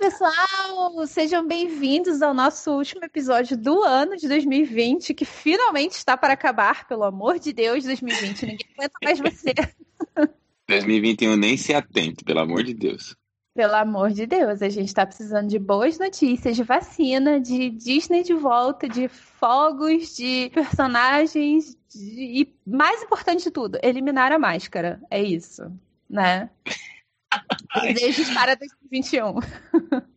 pessoal! Sejam bem-vindos ao nosso último episódio do ano de 2020, que finalmente está para acabar, pelo amor de Deus, 2020. Ninguém aguenta mais você. 2021 nem se atente, pelo amor de Deus. Pelo amor de Deus, a gente está precisando de boas notícias, de vacina, de Disney de volta, de fogos, de personagens, de... e mais importante de tudo, eliminar a máscara. É isso, né? Desejos para 2021.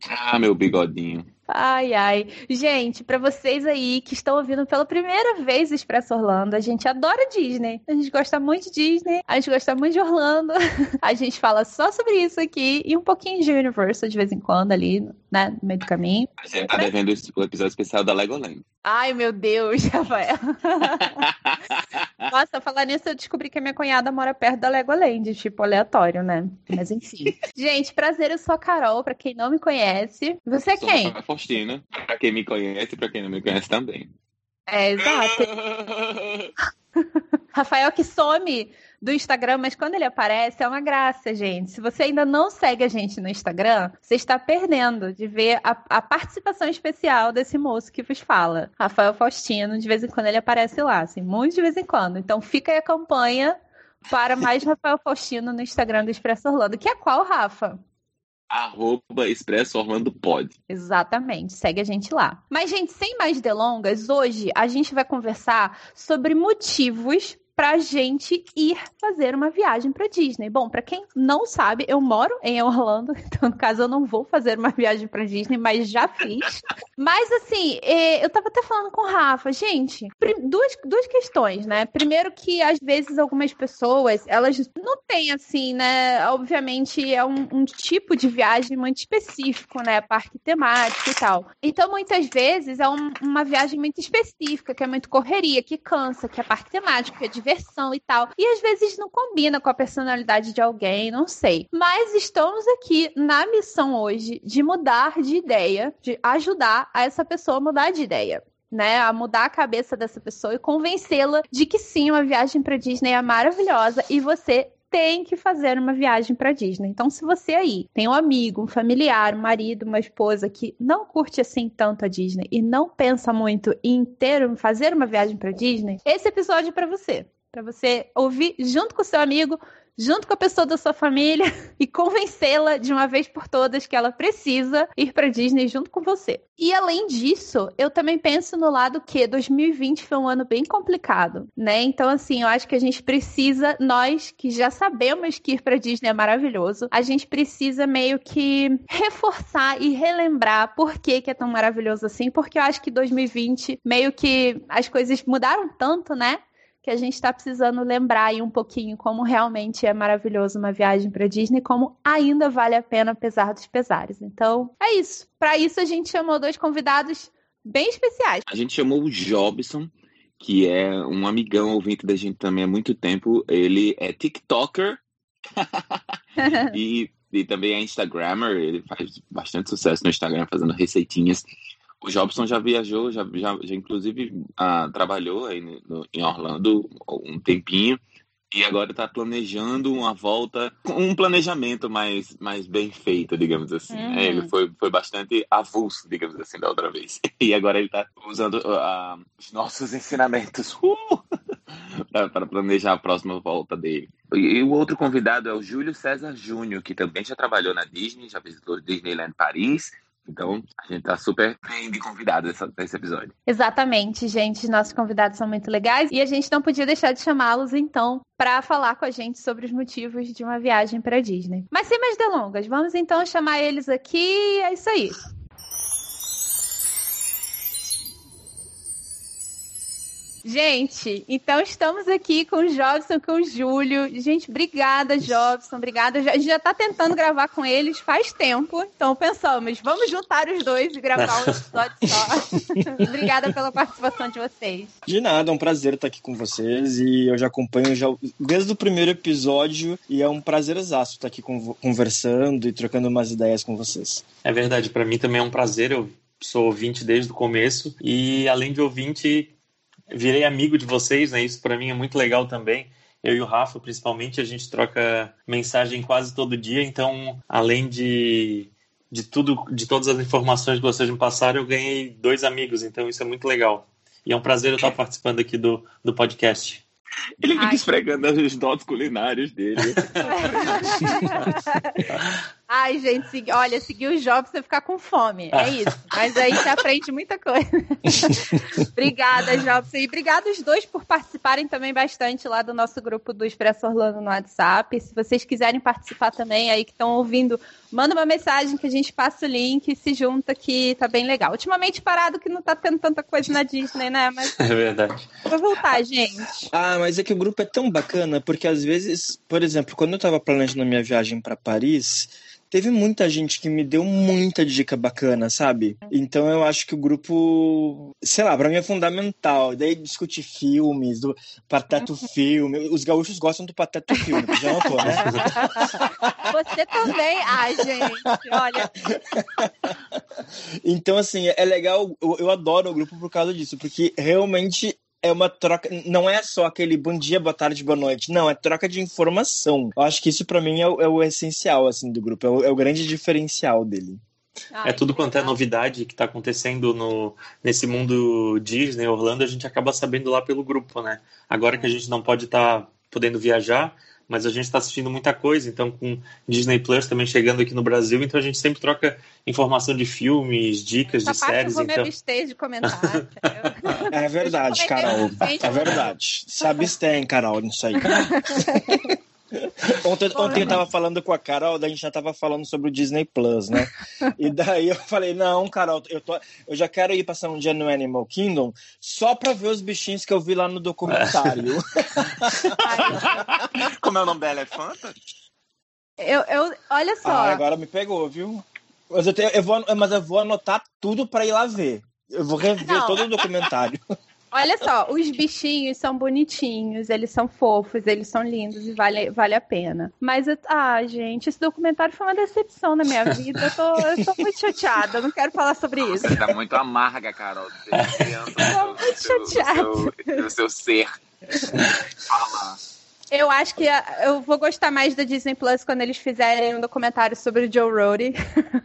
Ah, meu bigodinho. Ai, ai. Gente, para vocês aí que estão ouvindo pela primeira vez o Expresso Orlando, a gente adora Disney. A gente gosta muito de Disney, a gente gosta muito de Orlando. A gente fala só sobre isso aqui e um pouquinho de Universal de vez em quando ali, né, no meio do caminho. A gente tá devendo o episódio especial da Legoland. Ai, meu Deus, Rafael. Nossa, falar nisso, eu descobri que a minha cunhada mora perto da Legoland, tipo, aleatório, né? Mas enfim. gente, prazer, eu sou a Carol, pra quem não me conhece. Você é quem? Rafael Faustino. Pra quem me conhece e pra quem não me conhece também. É, exato. Rafael que some do Instagram, mas quando ele aparece é uma graça, gente. Se você ainda não segue a gente no Instagram, você está perdendo de ver a, a participação especial desse moço que vos fala. Rafael Faustino, de vez em quando ele aparece lá, assim, muito de vez em quando. Então fica aí a campanha para mais Rafael Faustino no Instagram do Expresso Orlando, que é qual, Rafa? Arroba Expresso Orlando Pod. Exatamente, segue a gente lá. Mas, gente, sem mais delongas, hoje a gente vai conversar sobre motivos pra gente ir fazer uma viagem pra Disney. Bom, pra quem não sabe, eu moro em Orlando, então no caso eu não vou fazer uma viagem pra Disney, mas já fiz. mas assim, eh, eu tava até falando com o Rafa, gente, duas, duas questões, né? Primeiro que às vezes algumas pessoas, elas não têm assim, né? Obviamente é um, um tipo de viagem muito específico, né? Parque temático e tal. Então muitas vezes é um- uma viagem muito específica, que é muito correria, que cansa, que é parque temático, que é diversão e tal. E às vezes não combina com a personalidade de alguém, não sei. Mas estamos aqui na missão hoje de mudar de ideia, de ajudar a essa pessoa a mudar de ideia. Né, a mudar a cabeça dessa pessoa e convencê-la de que sim, uma viagem para Disney é maravilhosa e você tem que fazer uma viagem para Disney. Então, se você aí tem um amigo, um familiar, um marido, uma esposa que não curte assim tanto a Disney e não pensa muito em ter, fazer uma viagem para Disney, esse episódio é para você. Para você ouvir junto com o seu amigo, junto com a pessoa da sua família e convencê-la de uma vez por todas que ela precisa ir para Disney junto com você. E além disso, eu também penso no lado que 2020 foi um ano bem complicado, né? Então assim, eu acho que a gente precisa nós que já sabemos que ir para Disney é maravilhoso, a gente precisa meio que reforçar e relembrar por que que é tão maravilhoso assim, porque eu acho que 2020 meio que as coisas mudaram tanto, né? Que a gente está precisando lembrar aí um pouquinho como realmente é maravilhoso uma viagem para Disney, como ainda vale a pena apesar dos pesares. Então, é isso. Para isso a gente chamou dois convidados bem especiais. A gente chamou o Jobson, que é um amigão ouvinte da gente também há muito tempo. Ele é TikToker e, e também é Instagrammer. Ele faz bastante sucesso no Instagram fazendo receitinhas. O Jobson já viajou, já, já, já inclusive ah, trabalhou aí no, em Orlando um tempinho e agora está planejando uma volta, um planejamento mais, mais bem feito, digamos assim. Uhum. É, Ele foi, foi bastante avulso, digamos assim, da outra vez. E agora ele está usando ah, os nossos ensinamentos uh, para planejar a próxima volta dele. E, e o outro convidado é o Júlio César Júnior, que também já trabalhou na Disney, já visitou Disneyland Paris então, a gente tá super bem de convidado nesse episódio. Exatamente, gente. Nossos convidados são muito legais e a gente não podia deixar de chamá-los, então, para falar com a gente sobre os motivos de uma viagem para Disney. Mas sem mais delongas, vamos então chamar eles aqui. É isso aí. Gente, então estamos aqui com o Jobson, com o Júlio. Gente, obrigada, Jobson, obrigada. A gente já tá tentando gravar com eles faz tempo, então pensamos, vamos juntar os dois e gravar um episódio só. obrigada pela participação de vocês. De nada, é um prazer estar aqui com vocês e eu já acompanho já desde o primeiro episódio e é um prazer exato estar aqui conversando e trocando umas ideias com vocês. É verdade, para mim também é um prazer, eu sou ouvinte desde o começo e além de ouvinte virei amigo de vocês, né? Isso para mim é muito legal também. Eu e o Rafa, principalmente, a gente troca mensagem quase todo dia, então, além de de tudo, de todas as informações que vocês me passaram, eu ganhei dois amigos, então isso é muito legal. E é um prazer eu estar participando aqui do, do podcast. Ele fica Ai. esfregando os dotes culinários dele. Ai, gente, segui- olha, seguir os jobs você ficar com fome. É isso. Mas aí você aprende muita coisa. obrigada, Jobson. E obrigada os dois por participarem também bastante lá do nosso grupo do Expresso Orlando no WhatsApp. Se vocês quiserem participar também, aí que estão ouvindo, manda uma mensagem que a gente passa o link e se junta que tá bem legal. Ultimamente parado que não tá tendo tanta coisa na Disney, né? Mas É verdade. vou voltar, gente. Ah, mas é que o grupo é tão bacana, porque às vezes, por exemplo, quando eu tava planejando a minha viagem pra Paris, teve muita gente que me deu muita dica bacana, sabe? Então eu acho que o grupo, sei lá, pra mim é fundamental. Daí discutir filmes, do Pateta Filme. Os gaúchos gostam do Pateta Filme, já notou, né? Você também. Ai, gente, olha. Então, assim, é legal, eu, eu adoro o grupo por causa disso, porque realmente é uma troca, não é só aquele bom dia, boa tarde, boa noite, não, é troca de informação. Eu acho que isso pra mim é, o- é o essencial, assim, do grupo, é o, é o grande diferencial dele. Ai, É tudo quanto é novidade que está acontecendo no, nesse mundo Disney, Orlando, a gente acaba sabendo lá pelo grupo, né? Agora que a gente não pode estar podendo viajar, mas a gente está assistindo muita coisa, então com Disney Plus também chegando aqui no Brasil, então a gente sempre troca informação de filmes, dicas Essa de parte eu séries, vou me então abster de comentar. É verdade, eu Carol, é verdade. Se abstém, Carol, nisso aí. Ontem, ontem eu tava falando com a Carol, a gente já tava falando sobre o Disney Plus, né? E daí eu falei, não, Carol, eu, tô, eu já quero ir passar um dia no Animal Kingdom só pra ver os bichinhos que eu vi lá no documentário. Como é o nome da elefanta? eu, eu, olha só. Ah, agora me pegou, viu? Mas eu, tenho- eu vou, mas eu vou anotar tudo pra ir lá ver. Eu vou rever Não. todo o documentário. Olha só, os bichinhos são bonitinhos, eles são fofos, eles são lindos e vale, vale a pena. Mas, eu- ah, gente, esse documentário foi uma decepção na minha vida. Eu tô, eu tô muito chateada, eu não quero falar sobre isso. Você tá muito amarga, Carol. Denunciando Tô muito seu, chateada. seu, o seu ser. Fala. Eu acho que ah, eu vou gostar mais da Disney Plus quando eles fizerem um documentário sobre o Joe Rohde.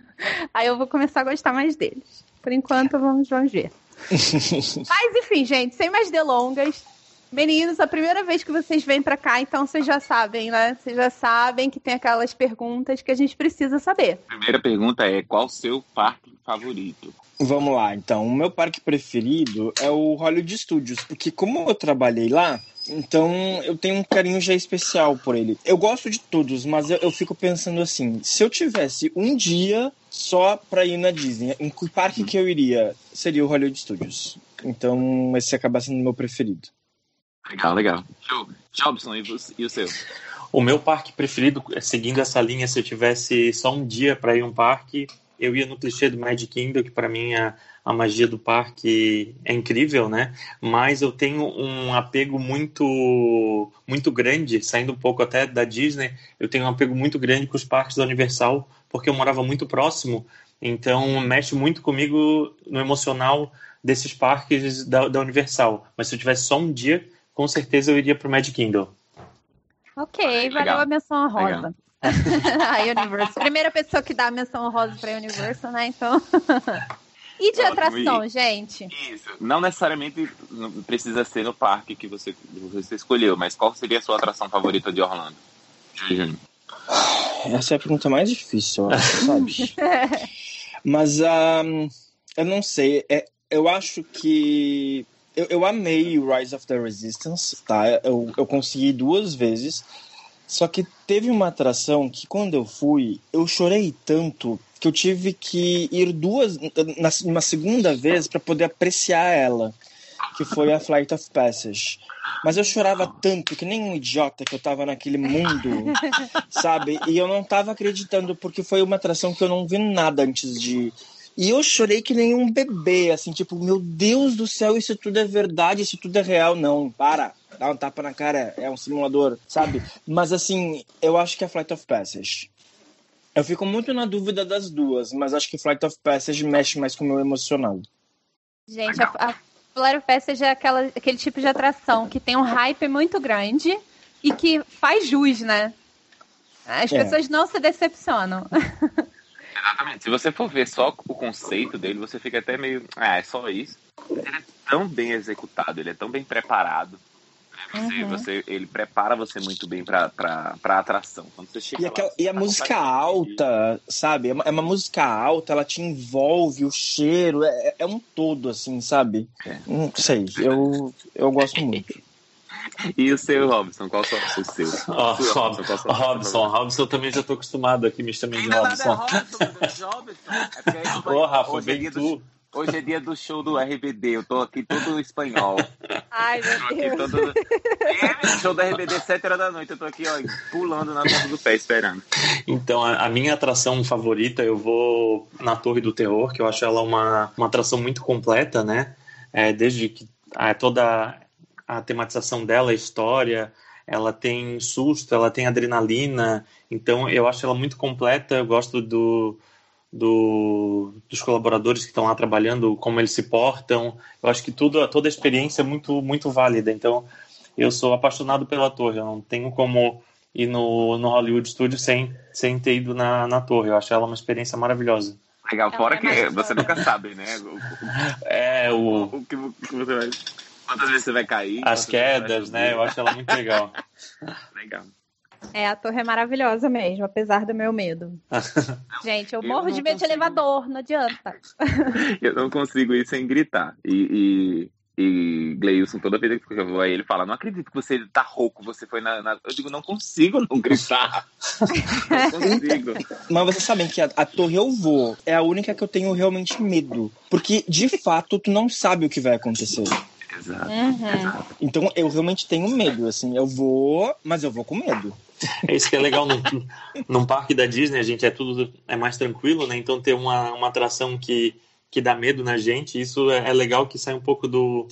Aí eu vou começar a gostar mais deles. Por enquanto, vamos, vamos ver. Mas enfim, gente, sem mais delongas. Meninos, a primeira vez que vocês vêm pra cá, então vocês já sabem, né? Vocês já sabem que tem aquelas perguntas que a gente precisa saber. Primeira pergunta é: qual o seu parque favorito? Vamos lá, então. O meu parque preferido é o Hollywood Studios, porque como eu trabalhei lá, então eu tenho um carinho já especial por ele. Eu gosto de todos, mas eu, eu fico pensando assim, se eu tivesse um dia só pra ir na Disney, em que parque que eu iria? Seria o Hollywood Studios. Então esse acaba sendo o meu preferido. Legal, legal. Show. Jobson, e, o seu? O meu parque preferido, seguindo essa linha, se eu tivesse só um dia para ir um parque, eu ia no clichê do Magic Kingdom, que para mim a, a magia do parque é incrível, né? Mas eu tenho um apego muito muito grande, saindo um pouco até da Disney, eu tenho um apego muito grande com os parques da Universal, porque eu morava muito próximo, então mexe muito comigo no emocional desses parques da, da Universal. Mas se eu tivesse só um dia, com certeza eu iria para o Magic Kingdom. Ok, Legal. valeu a menção Legal. honrosa. a Universal. Primeira pessoa que dá a menção honrosa pra Universal, né? Então. e de Ótimo, e- atração, gente? Isso. Não necessariamente precisa ser no parque que você, você escolheu, mas qual seria a sua atração favorita de Orlando? Júnior. Essa é a pergunta mais difícil, eu acho, sabe? Mas ah, eu não sei. É, eu acho que. Eu, eu amei o Rise of the Resistance, tá? Eu, eu consegui duas vezes. Só que teve uma atração que quando eu fui, eu chorei tanto que eu tive que ir duas. Na, uma segunda vez para poder apreciar ela. Que foi a Flight of Passage. Mas eu chorava tanto, que nem um idiota que eu tava naquele mundo, sabe? E eu não tava acreditando, porque foi uma atração que eu não vi nada antes de. E eu chorei que nem um bebê, assim, tipo, meu Deus do céu, isso tudo é verdade, isso tudo é real. Não, para, dá um tapa na cara, é um simulador, sabe? Mas assim, eu acho que é Flight of Passage. Eu fico muito na dúvida das duas, mas acho que Flight of Passage mexe mais com o meu emocional. Gente, a, a Flight of Passage é aquela, aquele tipo de atração que tem um hype muito grande e que faz jus, né? As É. pessoas não se decepcionam. Exatamente. Se você for ver só o conceito dele, você fica até meio. Ah, é só isso. Ele é tão bem executado, ele é tão bem preparado. Você, uhum. você, ele prepara você muito bem pra, pra, pra atração. Quando você chega e, aquela, e a tá música alta, sabe? É uma, é uma, música alta, ela te envolve, o cheiro, é, é um todo, assim, sabe? É. Não sei, eu, eu gosto muito. E o seu, Robson? Qual são os seus? Oh, Robson, Robson, Robson, eu também já tô acostumado aqui me chamando de Robson. Não, é Robson, É Ô, Rafa, bem tu. Hoje é dia do show do RBD, eu tô aqui todo espanhol. Ai, meu Deus. Todo... É, show do RBD, 7 horas da noite, eu tô aqui, ó, pulando na ponta do pé, esperando. Então, a, a, minha atração favorita, eu vou na Torre do Terror, que eu acho ela uma, uma atração muito completa, né? É, desde que é, toda a tematização dela, a história, ela tem susto, ela tem adrenalina, então eu acho ela muito completa, eu gosto do do, dos colaboradores que estão lá trabalhando, como eles se portam. Eu acho que tudo, toda a experiência é muito, muito válida. Então, eu sou apaixonado pela torre. Eu não tenho como ir no, no Hollywood Studio sem, sem ter ido na, na torre. Eu acho ela uma experiência maravilhosa. Legal, fora é que você nunca sabe, né? é, o... o que, você vai... Quantas vezes você vai cair. As quedas, né? Eu acho ela muito legal. legal. É, a torre é maravilhosa mesmo, apesar do meu medo. Gente, eu, eu morro de medo consigo... de elevador, não adianta. eu não consigo ir sem gritar. E, e, e Gleilson, toda vez que eu vou aí, ele fala: Não acredito que você tá rouco, você foi na. na... Eu digo: Não consigo não gritar. não consigo. Mas vocês sabem que a, a torre eu vou é a única que eu tenho realmente medo. Porque, de fato, tu não sabe o que vai acontecer. Exato, uhum. exato. Então eu realmente tenho medo, assim, eu vou, mas eu vou com medo. É isso que é legal num, num parque da Disney, a gente é tudo é mais tranquilo, né? Então ter uma, uma atração que, que dá medo na gente, isso é, é legal que sai um pouco do,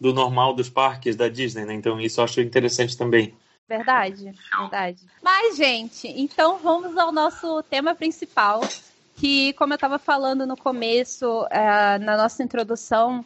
do normal dos parques da Disney, né? Então isso eu acho interessante também. Verdade, verdade. Mas, gente, então vamos ao nosso tema principal, que, como eu estava falando no começo, uh, na nossa introdução,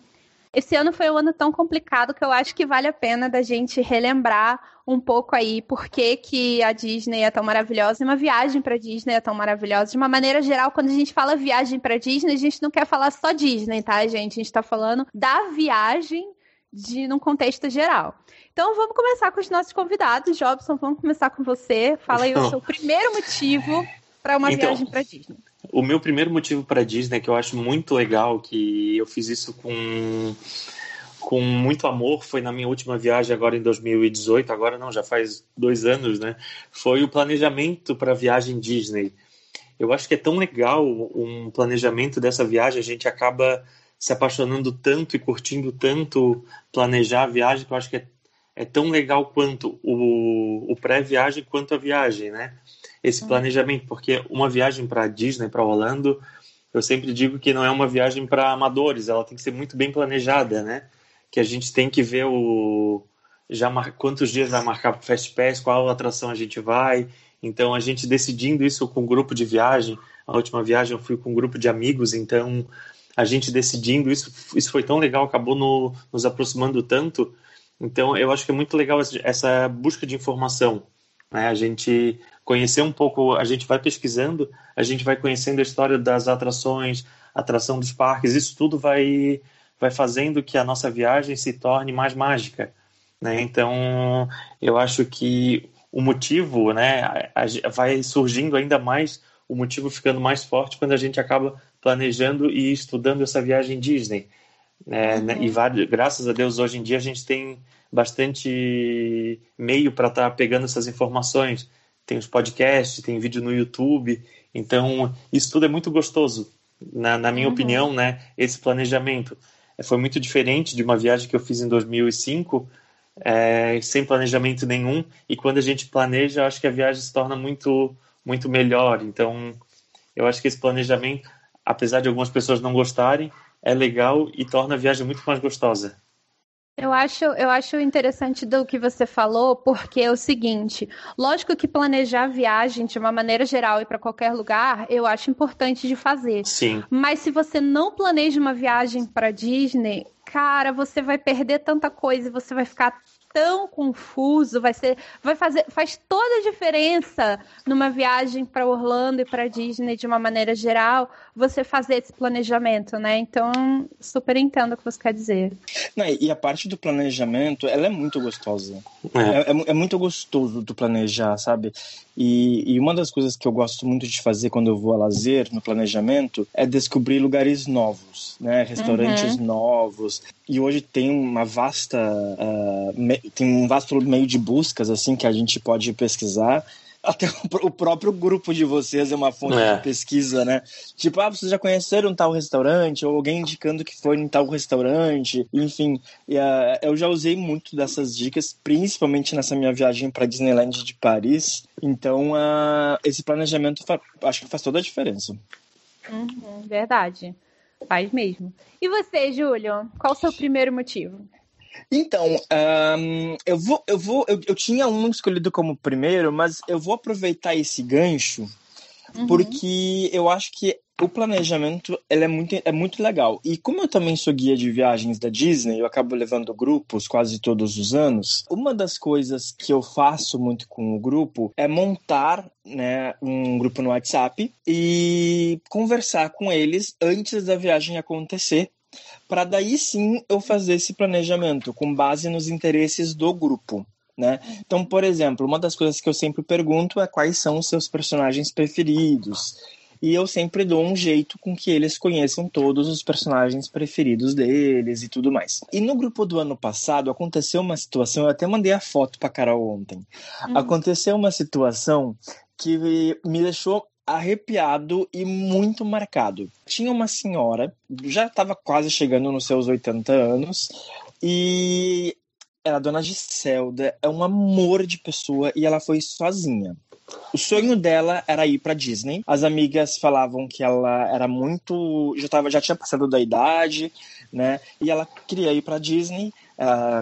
esse ano foi um ano tão complicado que eu acho que vale a pena da gente relembrar um pouco aí por que, que a Disney é tão maravilhosa e uma viagem para Disney é tão maravilhosa. De uma maneira geral, quando a gente fala viagem para Disney, a gente não quer falar só Disney, tá, gente? A gente está falando da viagem de num contexto geral. Então vamos começar com os nossos convidados. Jobson, vamos começar com você. Fala aí o seu primeiro motivo para uma então, viagem para Disney. O meu primeiro motivo para Disney, que eu acho muito legal, que eu fiz isso com com muito amor, foi na minha última viagem agora em 2018, agora não, já faz dois anos, né? Foi o planejamento para a viagem Disney. Eu acho que é tão legal um planejamento dessa viagem, a gente acaba se apaixonando tanto e curtindo tanto planejar a viagem, que eu acho que é, é tão legal quanto o, o pré-viagem quanto a viagem, né? Esse uhum. planejamento, porque uma viagem para Disney, para Orlando, eu sempre digo que não é uma viagem para amadores, ela tem que ser muito bem planejada, né? Que a gente tem que ver o já mar... quantos dias vai marcar para o Fast Pass, qual atração a gente vai. Então a gente decidindo isso com um grupo de viagem. A última viagem eu fui com um grupo de amigos, então a gente decidindo isso, isso foi tão legal, acabou no, nos aproximando tanto. Então eu acho que é muito legal essa busca de informação. Né? A gente conhecer um pouco, a gente vai pesquisando, a gente vai conhecendo a história das atrações, atração dos parques, isso tudo vai, vai fazendo que a nossa viagem se torne mais mágica. Né? Então, eu acho que o motivo né, vai surgindo ainda mais, o motivo ficando mais forte quando a gente acaba planejando e estudando essa viagem Disney. Né? E vários, graças a Deus, hoje em dia a gente tem bastante meio para estar tá pegando essas informações tem os podcasts, tem vídeo no YouTube. Então, isso tudo é muito gostoso, na, na minha uhum. opinião, né? Esse planejamento. É, foi muito diferente de uma viagem que eu fiz em 2005, é, sem planejamento nenhum. E quando a gente planeja, acho que a viagem se torna muito, muito melhor. Então, eu acho que esse planejamento, apesar de algumas pessoas não gostarem, é legal e torna a viagem muito mais gostosa. Eu acho, eu acho interessante do que você falou, porque é o seguinte: lógico que planejar a viagem de uma maneira geral e para qualquer lugar, eu acho importante de fazer. Sim. Mas se você não planeja uma viagem para Disney, cara, você vai perder tanta coisa e você vai ficar tão confuso, vai ser, vai fazer, faz toda a diferença numa viagem para Orlando e para Disney de uma maneira geral, você fazer esse planejamento, né? Então, super entendo o que você quer dizer. Não, e a parte do planejamento, ela é muito gostosa. É. É, é, é muito gostoso do planejar, sabe? E, e, uma das coisas que eu gosto muito de fazer quando eu vou a lazer, no planejamento, é descobrir lugares novos, né? Restaurantes uhum. novos. E hoje tem uma vasta, uh, me, tem um vasto meio de buscas, assim, que a gente pode pesquisar até o próprio grupo de vocês é uma fonte é. de pesquisa, né? Tipo, ah, vocês já conheceram tal restaurante? Ou alguém indicando que foi em tal restaurante? Enfim, e, uh, eu já usei muito dessas dicas, principalmente nessa minha viagem para Disneyland de Paris. Então, uh, esse planejamento acho que faz toda a diferença. Uhum, verdade. Faz mesmo. E você, Júlio? Qual o seu primeiro motivo? Então, um, eu vou, eu vou, eu, eu, tinha um escolhido como primeiro, mas eu vou aproveitar esse gancho uhum. porque eu acho que o planejamento ele é muito, é muito legal. E como eu também sou guia de viagens da Disney, eu acabo levando grupos quase todos os anos. Uma das coisas que eu faço muito com o grupo é montar né, um grupo no WhatsApp e conversar com eles antes da viagem acontecer para daí sim eu fazer esse planejamento com base nos interesses do grupo. Né? Então, por exemplo, uma das coisas que eu sempre pergunto é quais são os seus personagens preferidos. E eu sempre dou um jeito com que eles conheçam todos os personagens preferidos deles e tudo mais. E no grupo do ano passado aconteceu uma situação, eu até mandei a foto para Carol ontem. Uhum. Aconteceu uma situação que me deixou arrepiado e muito marcado. Tinha uma senhora, já estava quase chegando nos seus 80 anos, e era dona Giselda, é um amor de pessoa e ela foi sozinha. O sonho dela era ir para Disney. As amigas falavam que ela era muito, já tava, já tinha passado da idade, né? E ela queria ir para Disney,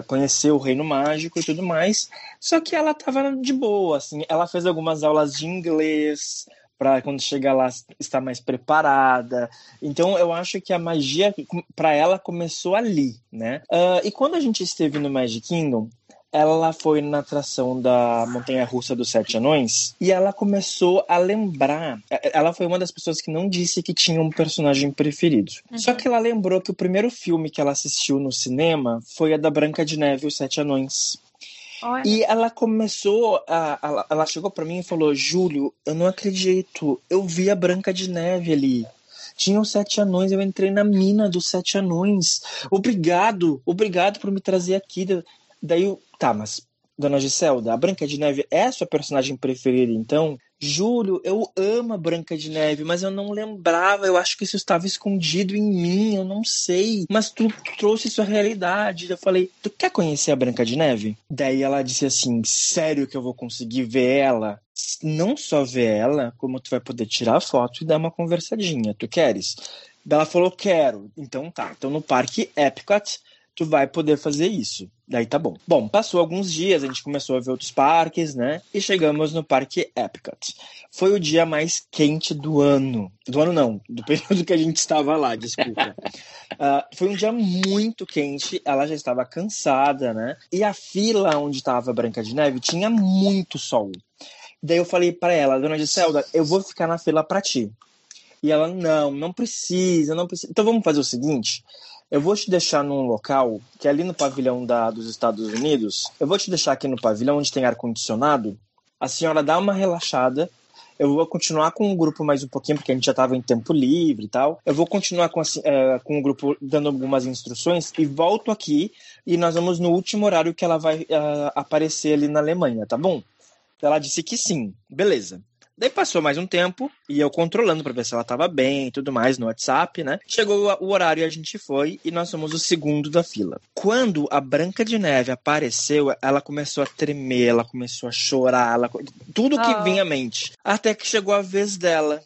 conhecer o Reino Mágico e tudo mais. Só que ela tava de boa, assim. Ela fez algumas aulas de inglês, para quando chegar lá estar mais preparada. Então eu acho que a magia para ela começou ali, né? Uh, e quando a gente esteve no Magic Kingdom, ela foi na atração da Montanha Russa dos Sete Anões e ela começou a lembrar. Ela foi uma das pessoas que não disse que tinha um personagem preferido. Uhum. Só que ela lembrou que o primeiro filme que ela assistiu no cinema foi a da Branca de Neve e os Sete Anões. Olha. E ela começou a, ela chegou para mim e falou: "Júlio, eu não acredito. Eu vi a Branca de Neve ali. Tinha os sete anões, eu entrei na mina dos sete anões. Obrigado, obrigado por me trazer aqui. Daí, eu, tá, mas Dona Giselda, a Branca de Neve é a sua personagem preferida, então? Júlio, eu amo a Branca de Neve, mas eu não lembrava. Eu acho que isso estava escondido em mim, eu não sei. Mas tu trouxe sua realidade. Eu falei, tu quer conhecer a Branca de Neve? Daí ela disse assim: sério que eu vou conseguir ver ela? Não só ver ela, como tu vai poder tirar foto e dar uma conversadinha. Tu queres? Daí ela falou, quero. Então tá. Então no Parque Epcot tu vai poder fazer isso. Daí tá bom. Bom, passou alguns dias, a gente começou a ver outros parques, né? E chegamos no Parque Epcot. Foi o dia mais quente do ano. Do ano não, do período que a gente estava lá, desculpa. uh, foi um dia muito quente, ela já estava cansada, né? E a fila onde estava Branca de Neve tinha muito sol. Daí eu falei para ela, dona Giselda, eu vou ficar na fila para ti. E ela, não, não precisa, não precisa. Então vamos fazer o seguinte: eu vou te deixar num local que é ali no pavilhão da, dos Estados Unidos. Eu vou te deixar aqui no pavilhão onde tem ar condicionado. A senhora dá uma relaxada. Eu vou continuar com o grupo mais um pouquinho, porque a gente já estava em tempo livre e tal. Eu vou continuar com, uh, com o grupo dando algumas instruções e volto aqui. E nós vamos no último horário que ela vai uh, aparecer ali na Alemanha, tá bom? Ela disse que sim. Beleza. Daí passou mais um tempo e eu controlando para ver se ela tava bem e tudo mais no WhatsApp, né? Chegou o horário e a gente foi e nós somos o segundo da fila. Quando a Branca de Neve apareceu, ela começou a tremer, ela começou a chorar, ela... tudo que oh. vinha à mente. Até que chegou a vez dela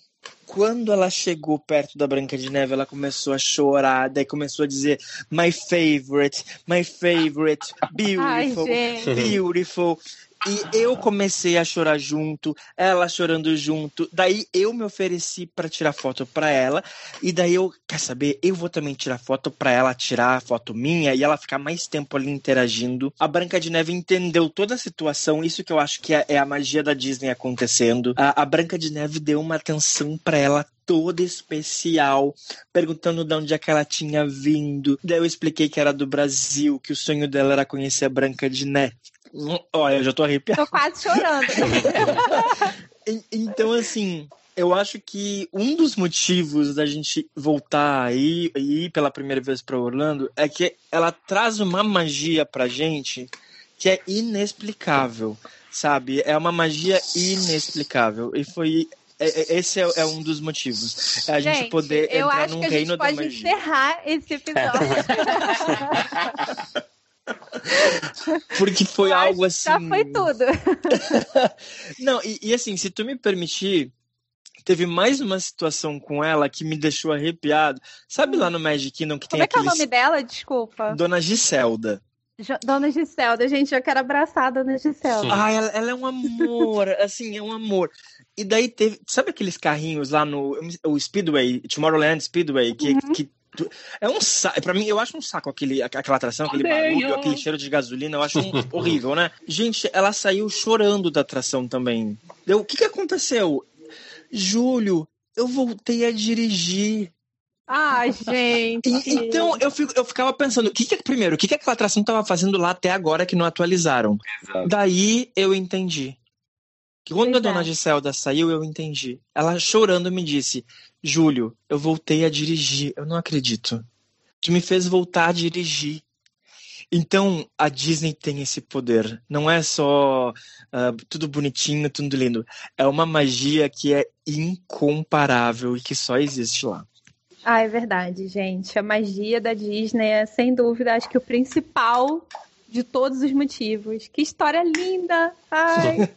quando ela chegou perto da Branca de Neve, ela começou a chorar, daí começou a dizer my favorite, my favorite, beautiful, Ai, beautiful. E eu comecei a chorar junto, ela chorando junto. Daí eu me ofereci para tirar foto para ela. E daí eu, quer saber? Eu vou também tirar foto para ela tirar a foto minha e ela ficar mais tempo ali interagindo. A Branca de Neve entendeu toda a situação. Isso que eu acho que é, é a magia da Disney acontecendo. A, a Branca de Neve deu uma atenção para ela toda especial, perguntando de onde é que ela tinha vindo. Daí eu expliquei que era do Brasil, que o sonho dela era conhecer a Branca de Neve. Olha, eu já tô arrepiado. Tô quase chorando. então, assim, eu acho que um dos motivos da gente voltar aí e ir pela primeira vez para Orlando é que ela traz uma magia pra gente que é inexplicável, sabe? É uma magia inexplicável. E foi é, é, esse é, é, um dos motivos. É a gente, gente poder entrar num reino da magia. Eu acho que a gente pode encerrar esse episódio. Porque foi algo assim. Já foi tudo. Não, e, e, assim, se tu me permitir, teve mais uma situação com ela que me deixou arrepiado. Sabe lá no Magic Kingdom que Como tem é que aqueles... é o nome dela? Desculpa. Dona Giselda. Dona Giselda, gente, eu quero abraçar a Dona Giselda. Ah, ela, ela, é um amor, assim, é um amor. E daí teve, sabe aqueles carrinhos lá no o Speedway, Tomorrowland Speedway, que, uhum. que é um saco, pra mim, eu acho um saco aquele, aquela atração, aquele barulho, aquele cheiro de gasolina, eu acho um, horrível, né? Gente, ela saiu chorando da atração também. Deu, o que que aconteceu? Júlio, eu voltei a dirigir. Ai, gente. E, então eu, fico, eu ficava pensando, o que, que primeiro, o que, que aquela atração estava fazendo lá até agora que não atualizaram? Exato. Daí eu entendi. Que quando Exato. a dona Giselda saiu, eu entendi. Ela chorando me disse: Júlio, eu voltei a dirigir. Eu não acredito. Tu me fez voltar a dirigir. Então, a Disney tem esse poder. Não é só uh, tudo bonitinho, tudo lindo. É uma magia que é incomparável e que só existe lá. Ah, é verdade, gente. A magia da Disney é, sem dúvida, acho que o principal de todos os motivos. Que história linda! Ai,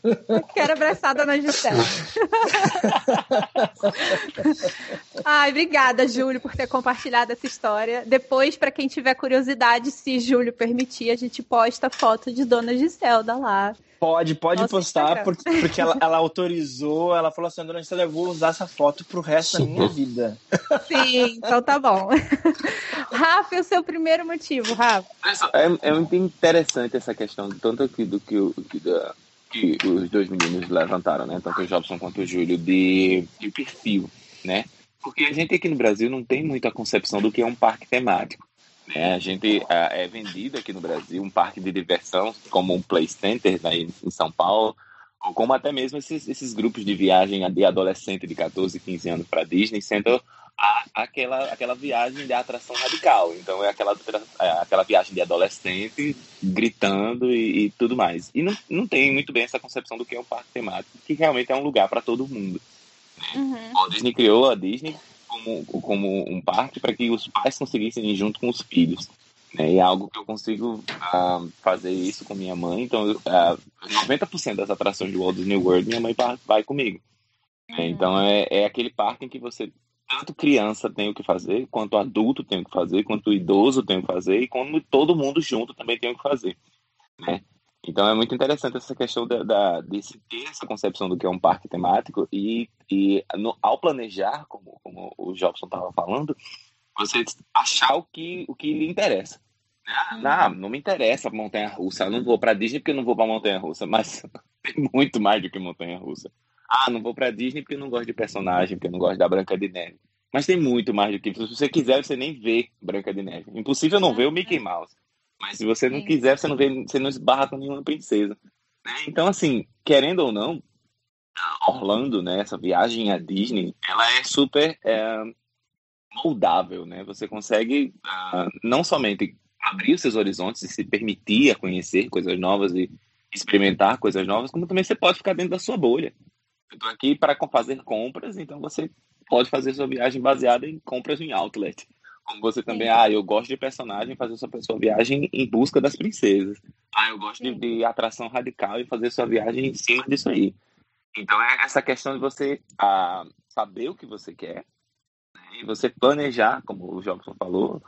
quero abraçar a Dona Gisela. Ai, obrigada, Júlio, por ter compartilhado essa história. Depois, para quem tiver curiosidade, se Júlio permitir, a gente posta foto de Dona Giselda lá. Pode, pode Nossa, postar, porque, porque ela, ela, autorizou, ela falou assim, Dona Gisela, eu vou usar essa foto pro resto da minha vida. Sim, então tá bom. Rafa, o seu primeiro motivo, Rafa. É, é muito interessante essa questão, tanto aqui do que, que, da, que os dois meninos levantaram, né? Tanto o Jobson quanto o Júlio, de, de perfil, né? Porque a gente aqui no Brasil não tem muita concepção do que é um parque temático. Né? A gente é vendido aqui no Brasil um parque de diversão como um Play Center né, em São Paulo, ou como até mesmo esses, esses grupos de viagem de adolescente de 14, 15 anos para Disney, sendo a, aquela, aquela viagem de atração radical. Então é aquela, é aquela viagem de adolescente gritando e, e, tudo mais. E não, não tem muito bem essa concepção do que é um parque temático, que realmente é um lugar para todo mundo. Uhum. A Disney criou a Disney como, como um parque para que os pais conseguissem ir junto com os filhos. Né? E é algo que eu consigo uh, fazer isso com minha mãe. Então, uh, ah, 90% das atrações do Walt Disney World, minha mãe vai comigo. Né? Uhum. Então, é, é aquele parque em que você, tanto criança tem o que fazer, quanto adulto tem o que fazer, quanto idoso tem o que fazer, e quando todo mundo junto também tem o que fazer. Né? Então é muito interessante essa questão da, da, de se ter essa concepção do que é um parque temático e, e no, ao planejar, como, como o Jobson estava falando, você achar o que, o que lhe interessa. Uhum. Não, não me interessa a montanha-russa. Eu não vou para Disney porque eu não vou para montanha-russa, mas tem muito mais do que montanha-russa. Ah, não vou para Disney porque eu não gosto de personagem, porque eu não gosto da Branca de Neve. Mas tem muito mais do que Se você quiser, você nem vê Branca de Neve. Impossível não ver o Mickey Mouse. Mas se você não quiser, você não, vê, você não esbarra com nenhuma princesa. Né? Então, assim, querendo ou não, Orlando, né, essa viagem à Disney, ela é super é, moldável, né? Você consegue uh, não somente abrir os seus horizontes e se permitir a conhecer coisas novas e experimentar coisas novas, como também você pode ficar dentro da sua bolha. Eu estou aqui para fazer compras, então você pode fazer sua viagem baseada em compras em outlet. Como você também, Sim. ah, eu gosto de personagem, fazer sua, sua viagem em busca das princesas. Ah, eu gosto de, de, atração radical e fazer sua viagem em cima disso aí. Então é essa questão de você ah, saber o que você quer né, e você planejar, como o Jobson falou,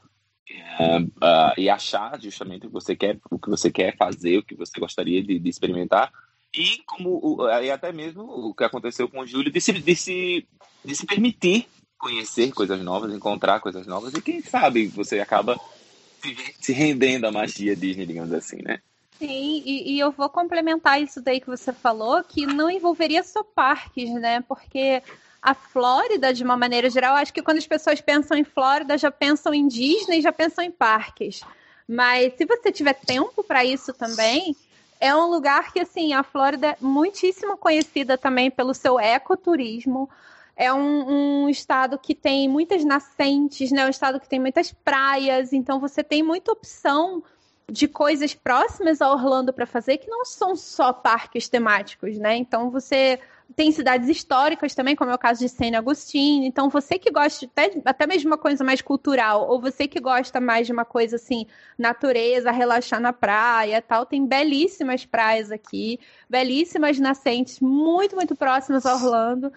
é, uh, e achar justamente o que você quer, o que você quer fazer, o que você gostaria de, de, experimentar, E como e até mesmo o que aconteceu com o Júlio de se, de se, de se permitir conhecer coisas novas, encontrar coisas novas, e quem sabe você acaba se rendendo à magia Disney, digamos assim, né? Sim, e, e, eu vou complementar isso daí que você falou, que não envolveria só parques, né? Porque a Flórida, de uma maneira geral, acho que quando as pessoas pensam em Flórida, já pensam em Disney, já pensam em parques. Mas se você tiver tempo para isso também, é um lugar que, assim, a Flórida é muitíssimo conhecida também pelo seu ecoturismo. É um, um, estado que tem muitas nascentes, né? Um estado que tem muitas praias, então você tem muita opção de coisas próximas a Orlando para fazer que não são só parques temáticos, né? Então você tem cidades históricas também, como é o caso de Saint Agustin. Então você que gosta até, até mesmo uma coisa mais cultural, ou você que gosta mais de uma coisa assim, natureza, relaxar na praia, tal, tem belíssimas praias aqui, belíssimas nascentes, muito muito próximas a Orlando.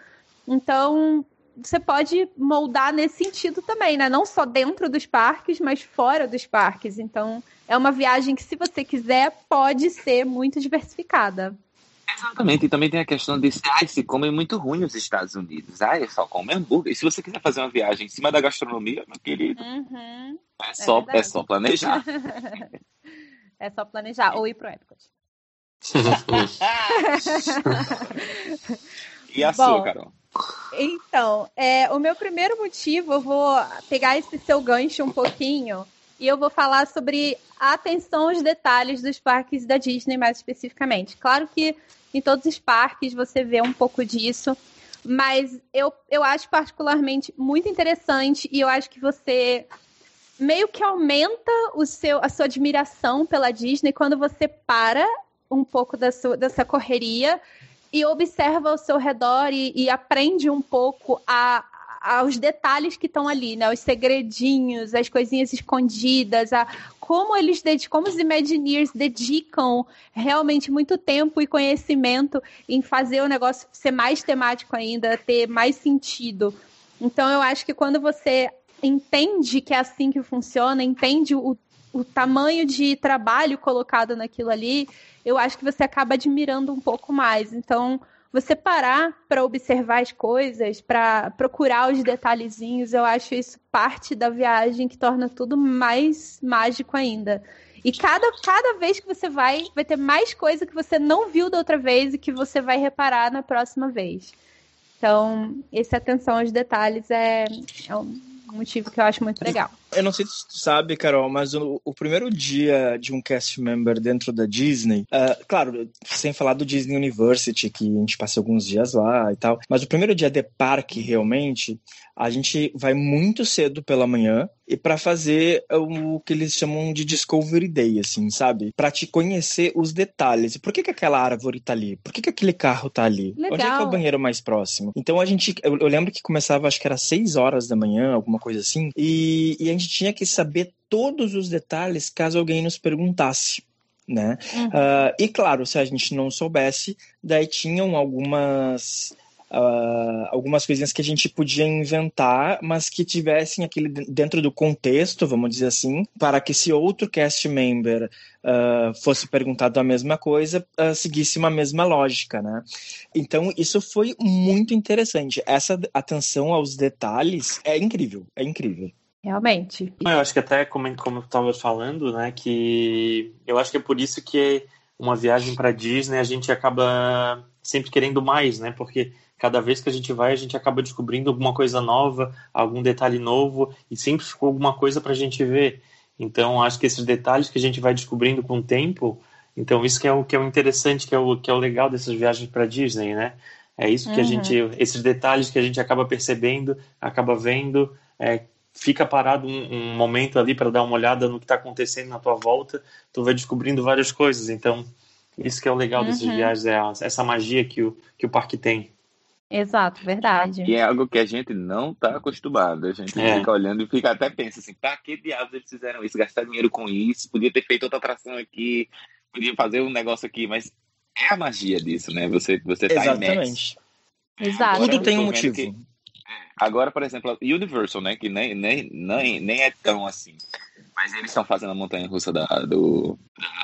Então, você pode moldar nesse sentido também, né? Não só dentro dos parques, mas fora dos parques. Então, é uma viagem que, se você quiser, pode ser muito diversificada. Exatamente, e também tem a questão de ah, se come muito ruim nos Estados Unidos. Ah, é só come hambúrguer. E se você quiser fazer uma viagem em cima da gastronomia, meu querido, uhum, é, só, é, é só planejar. é só planejar, ou ir pro Epcot. e a Bom, sua, Carol? Então, é, o meu primeiro motivo, eu vou pegar esse seu gancho um pouquinho e eu vou falar sobre a atenção aos detalhes dos parques da Disney, mais especificamente. Claro que em todos os parques você vê um pouco disso, mas eu, eu acho particularmente muito interessante e eu acho que você meio que aumenta o seu, a sua admiração pela Disney quando você para um pouco da sua, dessa correria e observa ao seu redor e, e aprende um pouco a, aos detalhes que estão ali, né? Os segredinhos, as coisinhas escondidas, a como eles como os Imagineers dedicam realmente muito tempo e conhecimento em fazer o negócio ser mais temático ainda, ter mais sentido. Então eu acho que quando você entende que é assim que funciona, entende o, o tamanho de trabalho colocado naquilo ali, eu acho que você acaba admirando um pouco mais. Então, você parar para observar as coisas, para procurar os detalhezinhos, eu acho isso parte da viagem que torna tudo mais mágico ainda. E cada, cada vez que você vai, vai ter mais coisa que você não viu da outra vez e que você vai reparar na próxima vez. Então, essa atenção aos detalhes é, é um motivo que eu acho muito legal. Eu não sei se tu sabe, Carol, mas o, o primeiro dia de um cast member dentro da Disney, uh, claro, sem falar do Disney University, que a gente passou alguns dias lá e tal, mas o primeiro dia de parque realmente, a gente vai muito cedo pela manhã e para fazer o que eles chamam de Discovery Day, assim, sabe? Para te conhecer os detalhes. Por que, que aquela árvore tá ali? Por que, que aquele carro tá ali? Legal. Onde é que é o banheiro mais próximo? Então a gente, eu, eu lembro que começava, acho que era 6 horas da manhã, alguma coisa assim, e, e a gente tinha que saber todos os detalhes caso alguém nos perguntasse. Né? Uhum. Uh, e claro, se a gente não soubesse, daí tinham algumas Uh, algumas coisinhas que a gente podia inventar, mas que tivessem aquele dentro do contexto, vamos dizer assim, para que se outro cast member uh, fosse perguntado a mesma coisa, uh, seguisse uma mesma lógica, né? Então isso foi muito interessante. Essa atenção aos detalhes é incrível, é incrível. Realmente. Eu acho que até como, como eu estava falando, né, que eu acho que é por isso que uma viagem para Disney a gente acaba sempre querendo mais, né? Porque cada vez que a gente vai, a gente acaba descobrindo alguma coisa nova, algum detalhe novo, e sempre ficou alguma coisa para a gente ver. Então, acho que esses detalhes que a gente vai descobrindo com o tempo, então isso que é o que é o interessante, que é o que é o legal dessas viagens para Disney, né? É isso que uhum. a gente, esses detalhes que a gente acaba percebendo, acaba vendo, é, fica parado um, um momento ali para dar uma olhada no que está acontecendo na tua volta, tu vai descobrindo várias coisas. Então, isso que é o legal uhum. dessas viagens, é essa magia que o, que o parque tem. Exato, verdade. E é algo que a gente não está acostumado. A gente é. fica olhando e fica até pensa assim, pra que diabos eles fizeram isso? Gastar dinheiro com isso? Podia ter feito outra atração aqui, podia fazer um negócio aqui, mas é a magia disso, né? Você, você tá Exatamente. Imerso. Exato. Tudo tem um motivo. Que... Agora, por exemplo, Universal, né? Que nem, nem, nem, nem é tão assim. Mas eles estão fazendo a montanha russa da, do,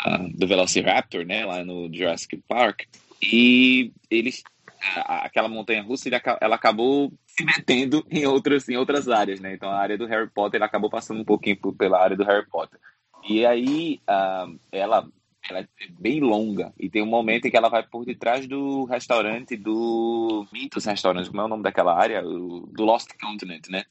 da, do Velociraptor, né? Lá no Jurassic Park. e eles aquela montanha russa ela acabou se metendo em outras em outras áreas né então a área do Harry Potter acabou passando um pouquinho pela área do Harry Potter e aí uh, ela ela é bem longa e tem um momento em que ela vai por detrás do restaurante do Mitos Restaurante como é o nome daquela área do Lost Continent né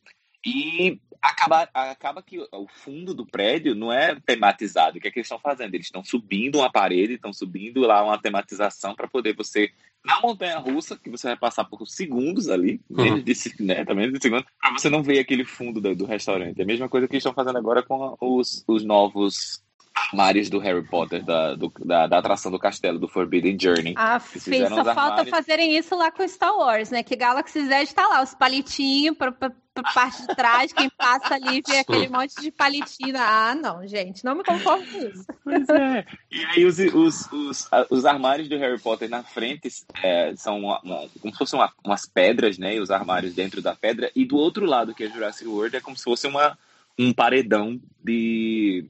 e acaba, acaba que o fundo do prédio não é tematizado. O que, é que eles estão fazendo? Eles estão subindo uma parede, estão subindo lá uma tematização para poder você, na montanha russa, que você vai passar por segundos ali, uhum. menos de, né, também de segundos, para você não ver aquele fundo do, do restaurante. É a mesma coisa que eles estão fazendo agora com os, os novos armários do Harry Potter, da, do, da, da, atração do castelo, do Forbidden Journey. Ah, fez, só falta armários... fazerem isso lá com Star Wars, né? Que Galaxy Z está lá, os palitinhos pra, pra, pra, parte de trás, quem passa ali vê aquele monte de palitinho. Ah, não, gente, não me conformo com isso. Pois é. E aí os, os, os, os armários do Harry Potter na frente é, são uma, uma, como se fossem uma, umas pedras, né? E os armários dentro da pedra. E do outro lado, que é Jurassic World, é como se fosse uma, um paredão de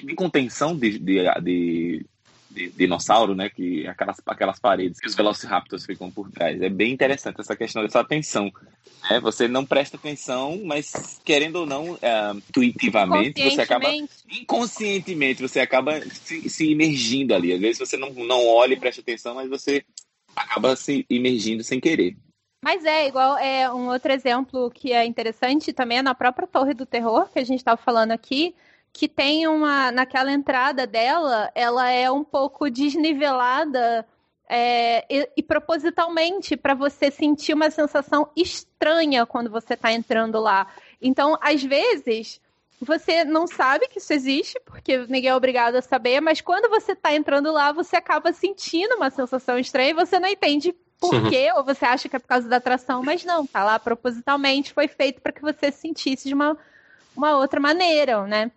de contenção de, de, de, de, dinossauro, né? Que aquelas, aquelas paredes que os Velociraptors ficam por trás. É bem interessante essa questão dessa atenção. Né? Você não presta atenção, mas querendo ou não, é, intuitivamente, você acaba inconscientemente você acaba se, se imergindo ali. Às vezes você não, não olha e presta atenção, mas você acaba se imergindo sem querer. Mas é igual é um outro exemplo que é interessante também é na própria Torre do Terror que a gente estava falando aqui que tem uma. Naquela entrada dela, ela é um pouco desnivelada é, e, e, propositalmente para você sentir uma sensação estranha quando você está entrando lá. Então, às vezes, você não sabe que isso existe, porque ninguém é obrigado a saber, mas quando você está entrando lá, você acaba sentindo uma sensação estranha e você não entende por quê, ou você acha que é por causa da atração, mas não, tá lá propositalmente, foi feito para que você sentisse de uma, uma outra maneira, né?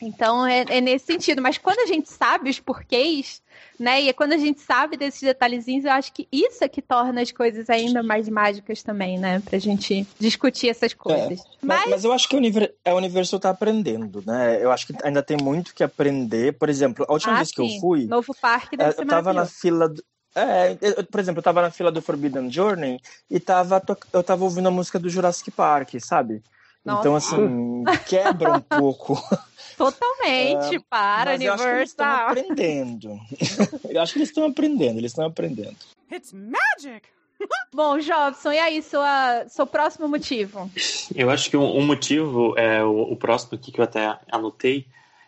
Então é, é, nesse sentido. Mas quando a gente sabe os porquês, né? E é quando a gente sabe desses detalhezinhos, eu acho que isso é que torna as coisas ainda mais mágicas também, né? Pra gente discutir essas é, coisas. É, mas... mas... eu acho que o universo, o universo tá aprendendo, né? Eu acho que ainda tem muito que aprender. Por exemplo, a última ah, vez que eu fui. Novo parque deve é, Eu tava na fila. Do... É, eu, por exemplo, eu tava na fila do Forbidden Journey e tava, eu tava ouvindo a música do Jurassic Park, sabe? Nossa. Então, assim, quebra um pouco Totalmente, uh, para, mas Universal. Eu acho que eles estão aprendendo. eu acho que eles estão aprendendo, eles estão aprendendo. It's magic! Bom, Jobson, e aí, sua, seu próximo motivo? Eu acho que um, um motivo, é, o, o, próximo aqui que eu até anotei,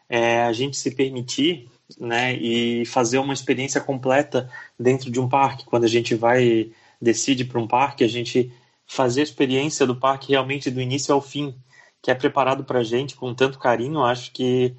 é a gente se permitir né, e fazer uma experiência completa dentro de um parque. Quando a gente vai, decide para um parque, a gente fazer a experiência do parque realmente do início ao fim que é preparado para a gente com tanto carinho. Acho que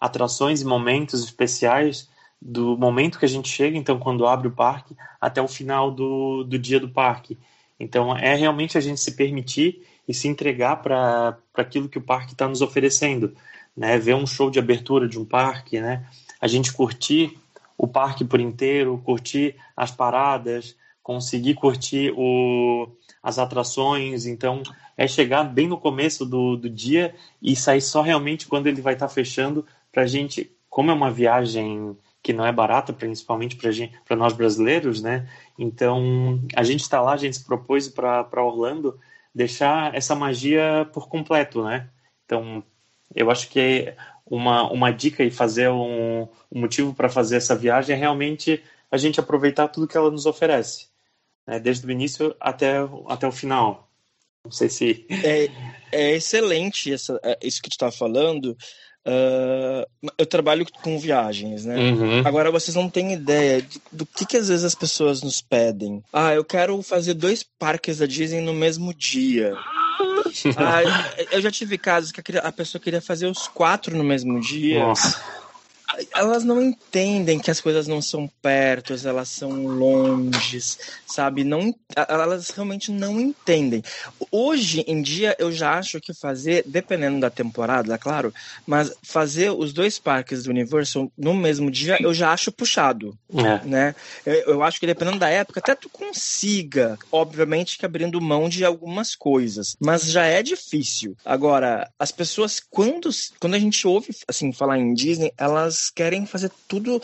atrações e momentos especiais do momento que a gente chega, então, quando abre o parque, até o final do, do dia do parque. Então, é realmente a gente se permitir e se entregar para aquilo que o parque está nos oferecendo. Né? Ver um show de abertura de um parque, né? a gente curtir o parque por inteiro, curtir as paradas, conseguir curtir o, as atrações. Então, é chegar bem no começo do, do dia e sair só realmente quando ele vai estar tá fechando para a gente, como é uma viagem que não é barata, principalmente para nós brasileiros, né? Então, a gente está lá, a gente se propôs para Orlando deixar essa magia por completo, né? Então, eu acho que uma, uma dica e fazer um, um motivo para fazer essa viagem é realmente a gente aproveitar tudo que ela nos oferece, né? desde o início até, até o final. Não sei se. É, é excelente essa, é, isso que tu está falando. Uh, eu trabalho com viagens, né? Uhum. Agora vocês não têm ideia de, do que, que às vezes as pessoas nos pedem. Ah, eu quero fazer dois parques da Disney no mesmo dia. ah, eu já tive casos que a pessoa queria fazer os quatro no mesmo dia. Nossa elas não entendem que as coisas não são perto, elas são longes, sabe? Não, elas realmente não entendem. Hoje em dia eu já acho que fazer, dependendo da temporada, claro, mas fazer os dois parques do Universal no mesmo dia eu já acho puxado, é. né? Eu, eu, acho que dependendo da época até tu consiga, obviamente que abrindo mão de algumas coisas, mas já é difícil. Agora, as pessoas quando quando a gente ouve assim falar em Disney, elas querem fazer tudo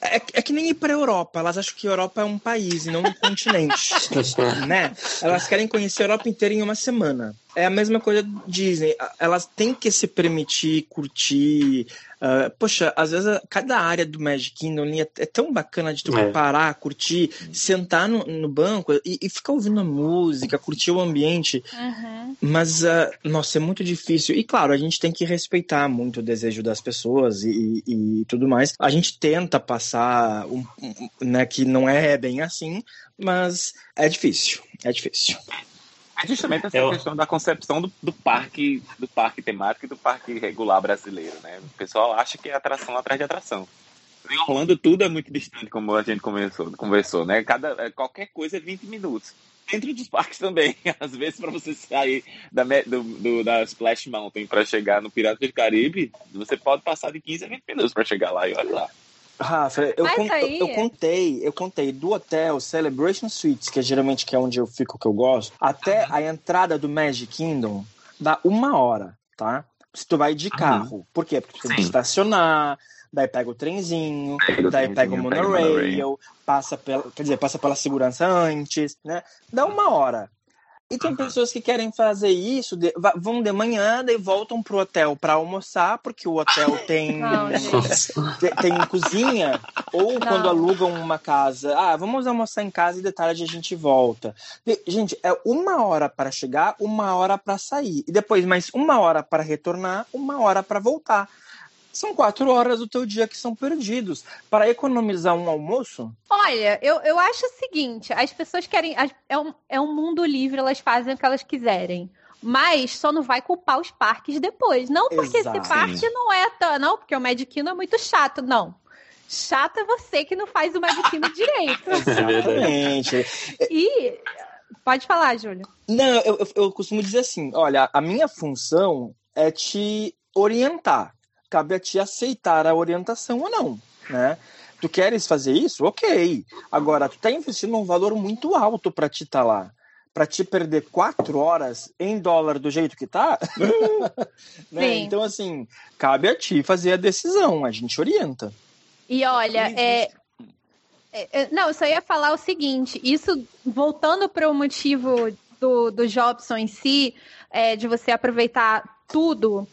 É, é, que nem ir para a Europa. Elas acham que a Europa é um país e não um continente. né? Elas querem conhecer a Europa inteira em uma semana. É a mesma coisa Disney. Elas têm que se permitir curtir. Uh, poxa, às vezes cada área do Magic Kingdom é, é tão bacana de tu é. parar, curtir, sentar no, no banco e, e, ficar ouvindo a música, curtir o ambiente. Uhum. Mas, uh, nossa, é muito difícil. E claro, a gente tem que respeitar muito o desejo das pessoas e, e, e tudo mais. A gente tenta passar um, um, né, que não é bem assim, mas é difícil. É difícil. É justamente essa Eu... questão da concepção do, do, parque, do parque temático e do parque regular brasileiro, né? O pessoal acha que é atração atrás de atração. Em Orlando tudo é muito distante, como a gente conversou, conversou né? Cada, é, qualquer coisa é 20 minutos. Dentro dos parques também. Às vezes, para você sair da, do, do, da Splash Mountain para chegar no Pirata do Caribe, você pode passar de 15 a 20 minutos para chegar lá e olha lá. Rafa, eu, aí... eu, contei, eu contei do hotel Celebration Suites, que é geralmente que é onde eu fico, que eu gosto, até a entrada do Magic Kingdom dá uma hora, tá? Se tu vai de carro. Por quê? Porque tu tem que estacionar, daí pega o trenzinho, pega daí o pega o monorail, passa pela, quer dizer, passa pela segurança antes, né? Dá uma hora. E tem pessoas que querem fazer isso, de, vão de manhã e voltam pro hotel para almoçar, porque o hotel tem, Não, tem, tem, cozinha, ou Não. quando alugam uma casa, ah, vamos almoçar em casa e de tarde a gente volta. E, gente, é uma hora para chegar, uma hora para sair, e depois mais uma hora para retornar, uma hora para voltar são quatro horas do teu dia que são perdidos. Para economizar um almoço? Olha, eu, eu acho o seguinte: as pessoas querem. É um, é um mundo livre, elas fazem o que elas quiserem. Mas só não vai culpar os parques depois. Não porque Exato. esse parque não é tão. Não, porque o Medicino é muito chato. Não. Chato é você que não faz o Medicino direito. Exatamente. e. Pode falar, Júlio. Não, eu, eu, eu costumo dizer assim: olha, a minha função é te orientar cabe a ti aceitar a orientação ou não, né? Tu queres fazer isso? Ok. Agora, tu tá investindo um valor muito alto para ti estar tá lá. Para te perder quatro horas em dólar do jeito que tá. né? Então, assim, cabe a ti fazer a decisão. A gente orienta. E olha, é, é, é, não, eu só ia falar o seguinte: isso, voltando para o motivo do, do Jobson em si, é, de você aproveitar tudo,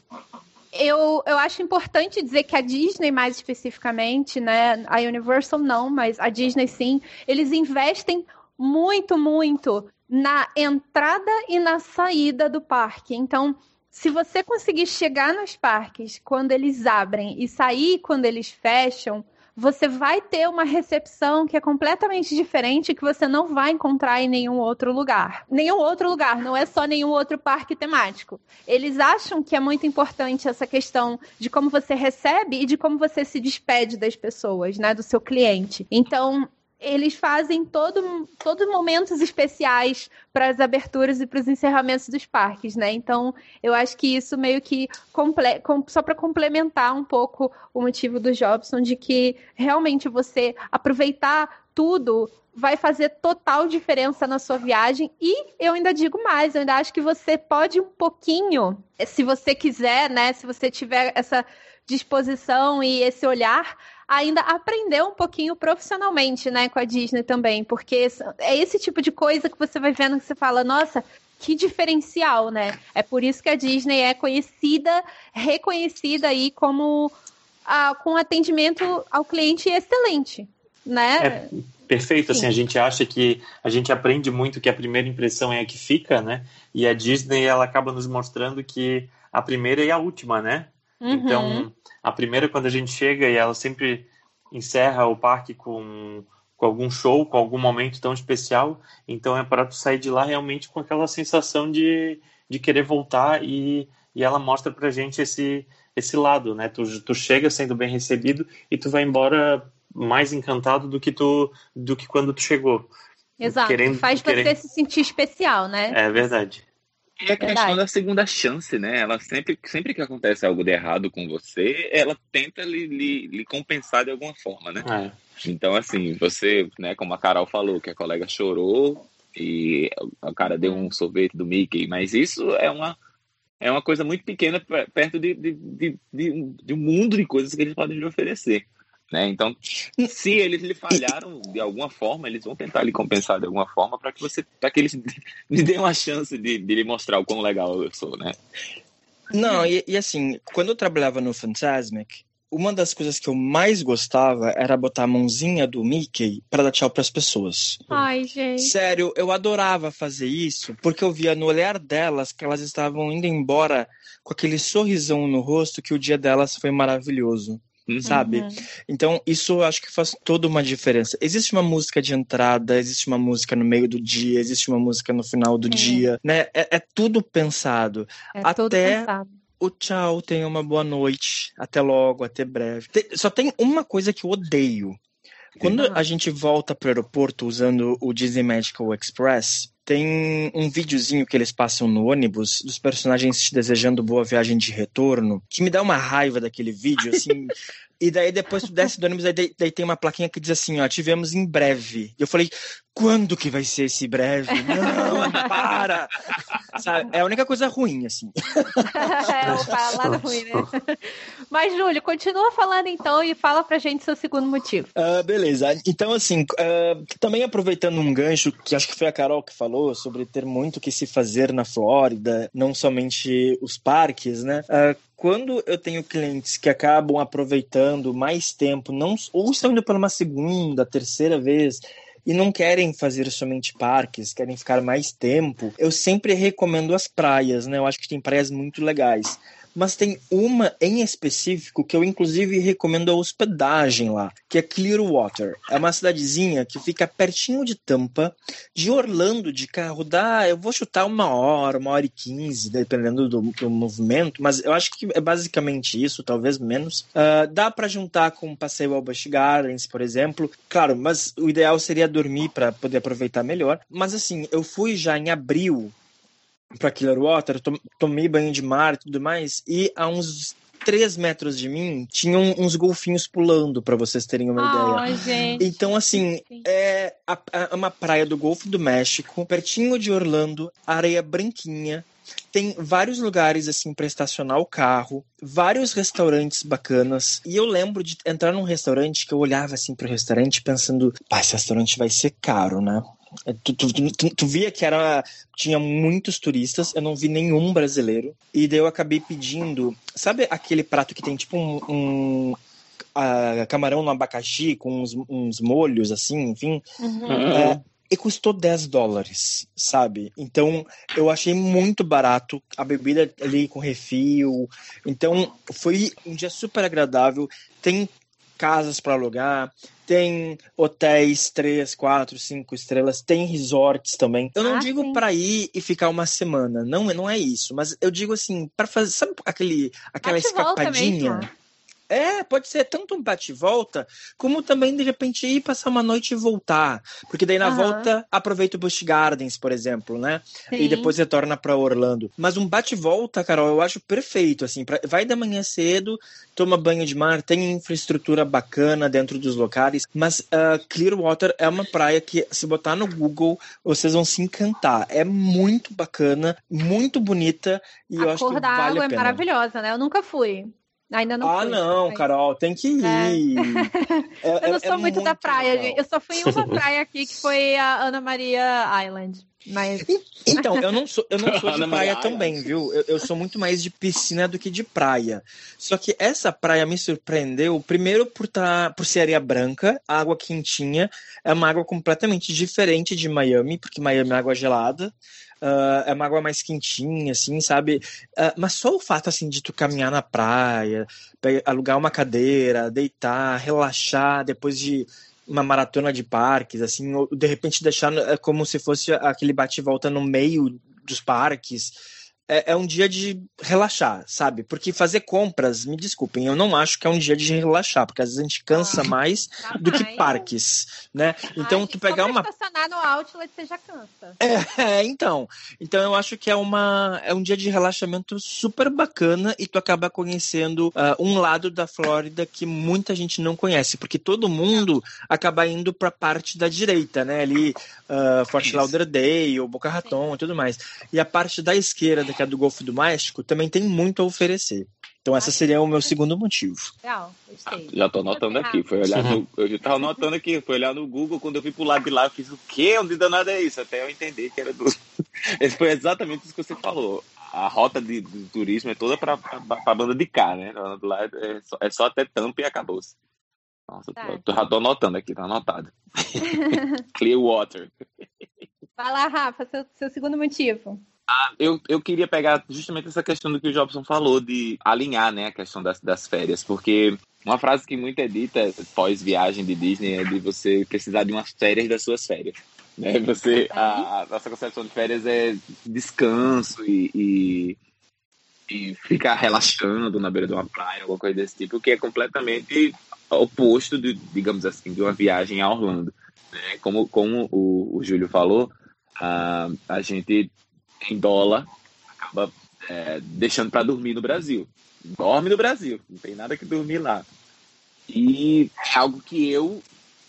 eu, eu acho importante dizer que a Disney, mais especificamente, né? A Universal não, mas a Disney sim, eles investem muito, muito na entrada e na saída do parque. Então, se você conseguir chegar nos parques quando eles abrem e sair quando eles fecham, você vai ter uma recepção que é completamente diferente que você não vai encontrar em nenhum outro lugar. Nenhum outro lugar, não é só nenhum outro parque temático. Eles acham que é muito importante essa questão de como você recebe e de como você se despede das pessoas, né, do seu cliente. Então, eles fazem todo, todos momentos especiais para as aberturas e para os encerramentos dos parques, né? Então, eu acho que isso meio que comple com, só para complementar um pouco o motivo do Jobson de que realmente você aproveitar tudo vai fazer total diferença na sua viagem e eu ainda digo mais, eu ainda acho que você pode um pouquinho, se você quiser, né, se você tiver essa disposição e esse olhar, ainda aprender um pouquinho profissionalmente, né, com a Disney também, porque é esse tipo de coisa que você vai vendo que você fala, nossa, que diferencial, né? É por isso que a Disney é conhecida, reconhecida aí como a, com atendimento ao cliente excelente, né? É perfeito, Sim. assim, a gente acha que a gente aprende muito que a primeira impressão é a que fica, né? E a Disney, ela acaba nos mostrando que a primeira e a última, né? Uhum. Então, a primeira, quando a gente chega e ela sempre encerra o parque com, com algum show, com algum momento tão especial, então é para tu sair de lá realmente com aquela sensação de, de querer voltar e, e ela mostra pra gente esse, esse lado, né? Tu, tu chega sendo bem recebido e tu vai embora mais encantado do que tu do que quando tu chegou. Exato. Querendo, Faz querendo... você se sentir especial, né? É verdade. E a questão da segunda chance, né? Ela sempre, sempre que acontece algo de errado com você, ela tenta lhe, lhe, lhe compensar de alguma forma, né? É. Então, assim, você, né, como a Carol falou, que a colega chorou e o cara deu um sorvete do Mickey, mas isso é uma, é uma coisa muito pequena perto de, de, de, de, de um mundo de coisas que eles podem lhe oferecer. Né? Então, se eles lhe falharam de alguma forma, eles vão tentar lhe compensar de alguma forma para que você, para que eles lhe dêem uma chance de, de lhe mostrar o quão legal eu sou, né? Não, e, e assim, quando eu trabalhava no Fantasmic, uma das coisas que eu mais gostava era botar a mãozinha do Mickey para dar tchau para as pessoas. Ai, gente. Sério, eu adorava fazer isso, porque eu via no olhar delas que elas estavam indo embora com aquele sorrisão no rosto que o dia delas foi maravilhoso. Sabe? Uhum. Então, isso eu acho que faz toda uma diferença. Existe uma música de entrada, existe uma música no meio do dia, existe uma música no final do é. dia, né? É, é, tudo pensado. É Até tudo pensado o tchau, tenha uma boa noite, até logo, até breve. Tem, só tem uma coisa que eu odeio. Quando a gente volta pro aeroporto usando o Disney Medical Express, tem um videozinho que eles passam no ônibus dos personagens te desejando boa viagem de retorno, que me dá uma raiva daquele vídeo, assim. e daí depois tu desce do ônibus, daí, daí tem uma plaquinha que diz assim, ó, tivemos em breve. E eu falei, quando que vai ser esse breve? Não, para! Sabe? É a única coisa ruim, assim. é, o lado ruim, né? Mas, Júlio, continua falando então e fala pra gente seu segundo motivo. Uh, beleza. Então, assim, uh, também aproveitando um gancho que acho que foi a Carol que falou sobre ter muito que se fazer na Flórida, não somente os parques, né? Uh, quando eu tenho clientes que acabam aproveitando mais tempo, não, ou estão indo para uma segunda, terceira vez, e não querem fazer somente parques, querem ficar mais tempo, eu sempre recomendo as praias, né? Eu acho que tem praias muito legais mas tem uma em específico que eu inclusive recomendo a hospedagem lá, que é Clearwater. É uma cidadezinha que fica pertinho de Tampa, de Orlando de carro dá, eu vou chutar uma hora, uma hora e quinze, dependendo do, do movimento, mas eu acho que é basicamente isso, talvez menos. Uh, dá para juntar com um passeio ao Busch Gardens, por exemplo. Claro, mas o ideal seria dormir para poder aproveitar melhor. Mas assim, eu fui já em abril para Clearwater, tomei banho de mar e tudo mais, e a uns 3 metros de mim tinham uns golfinhos pulando, para vocês terem uma oh, ideia. Gente. Então, assim, é a, a, uma praia do Golfo do México, pertinho de Orlando, areia branquinha. Tem vários lugares assim para estacionar o carro, vários restaurantes bacanas. E eu lembro de entrar num restaurante que eu olhava assim pro restaurante pensando, pá, esse restaurante vai ser caro, né? Tu, tu, tu, tu, via que era tinha muitos turistas, eu não vi nenhum brasileiro. E daí eu acabei pedindo. Sabe aquele prato que tem tipo um. um uh, camarão no abacaxi com uns, uns molhos assim, enfim? Uhum. É, e custou 10 dólares, sabe? Então eu achei muito barato a bebida ali com refil. Então foi um dia super agradável. Tem casas para alugar, tem hotéis três, quatro, cinco estrelas, tem resorts também. Eu não ah, digo para ir e ficar uma semana, não, não é isso, mas eu digo assim, para fazer, sabe aquele aquela escapadinha? É, pode ser tanto um bate-volta, como também, de repente, ir passar uma noite e voltar. Porque daí na uhum. volta aproveita o Busch Gardens, por exemplo, né? Sim. E depois retorna para Orlando. Mas um bate-volta, Carol, eu acho perfeito, assim. Pra... Vai da manhã cedo, toma banho de mar, tem infraestrutura bacana dentro dos locais. Mas uh, Clearwater é uma praia que, se botar no Google, vocês vão se encantar. É muito bacana, muito bonita e a eu acho que vale a pena. A cor da água é maravilhosa, né? Eu nunca fui. Ainda não Ah, fui, não, mas... Carol, tem que ir. É. É, eu não sou é, muito, muito, da praia, legal. Eu só fui em uma praia aqui que foi a Ana Maria Island. Mas... Então, eu não sou, eu não sou de praia também, viu? Eu, eu, sou muito mais de piscina do que de praia. Só que essa praia me surpreendeu, primeiro por, tá, por ser areia branca, água quentinha. É uma água completamente diferente de Miami, porque Miami é água gelada. Uh, é uma água mais quentinha, assim, sabe? Uh, mas só o fato, assim, de tu caminhar na praia, alugar uma cadeira, deitar, relaxar, depois de uma maratona de parques, assim, ou de repente deixar é como se fosse aquele bate-volta no meio dos parques é, é, um dia de relaxar, sabe? Porque fazer compras, me desculpem, eu não acho que é um dia de relaxar, porque às vezes a gente cansa ah, mais tá do que parques, né? Então, Ai, tu pegar uma. estacionar no outlet, você já cansa. É, é, então. Então, eu acho que é, uma, é um dia de relaxamento super bacana e tu acaba conhecendo uh, um lado da Flórida que muita gente não conhece, porque todo mundo acaba indo pra parte da direita, né? Ali, uh, Fort Lauderdale, Boca Raton e tudo mais. E a parte da esquerda, que é do Golfo do México, também tem muito a oferecer. Então, esse seria o meu segundo motivo. Legal, gostei. Já tô anotando aqui. Foi olhar no, eu já tava anotando aqui. Foi olhar no Google. Quando eu vi pro lado de lá, eu fiz o quê? Onde danado é isso? Até eu entender que era do. Esse foi exatamente isso que você falou. A rota de, de turismo é toda pra, pra, pra banda de cá, né? Lá é só, é só até tampa e acabou-se. Nossa, tá. tô, já tô anotando aqui, tá anotado. Clearwater. Vai lá, Rafa, seu, seu segundo motivo. Ah, eu, eu queria pegar justamente essa questão do que o Jobson falou, de alinhar né, a questão das, das férias, porque uma frase que muito é dita pós-viagem de Disney é de você precisar de umas férias das suas férias. Né? Você, a, a nossa concepção de férias é descanso e, e, e, ficar relaxando na beira de uma praia, alguma coisa desse tipo, que é completamente oposto, de, digamos assim, de uma viagem a Orlando. Né? Como, como o, o Júlio falou, a, a gente em dólar acaba é, deixando para dormir no Brasil. Dorme no Brasil, não tem nada que dormir lá. E é algo que eu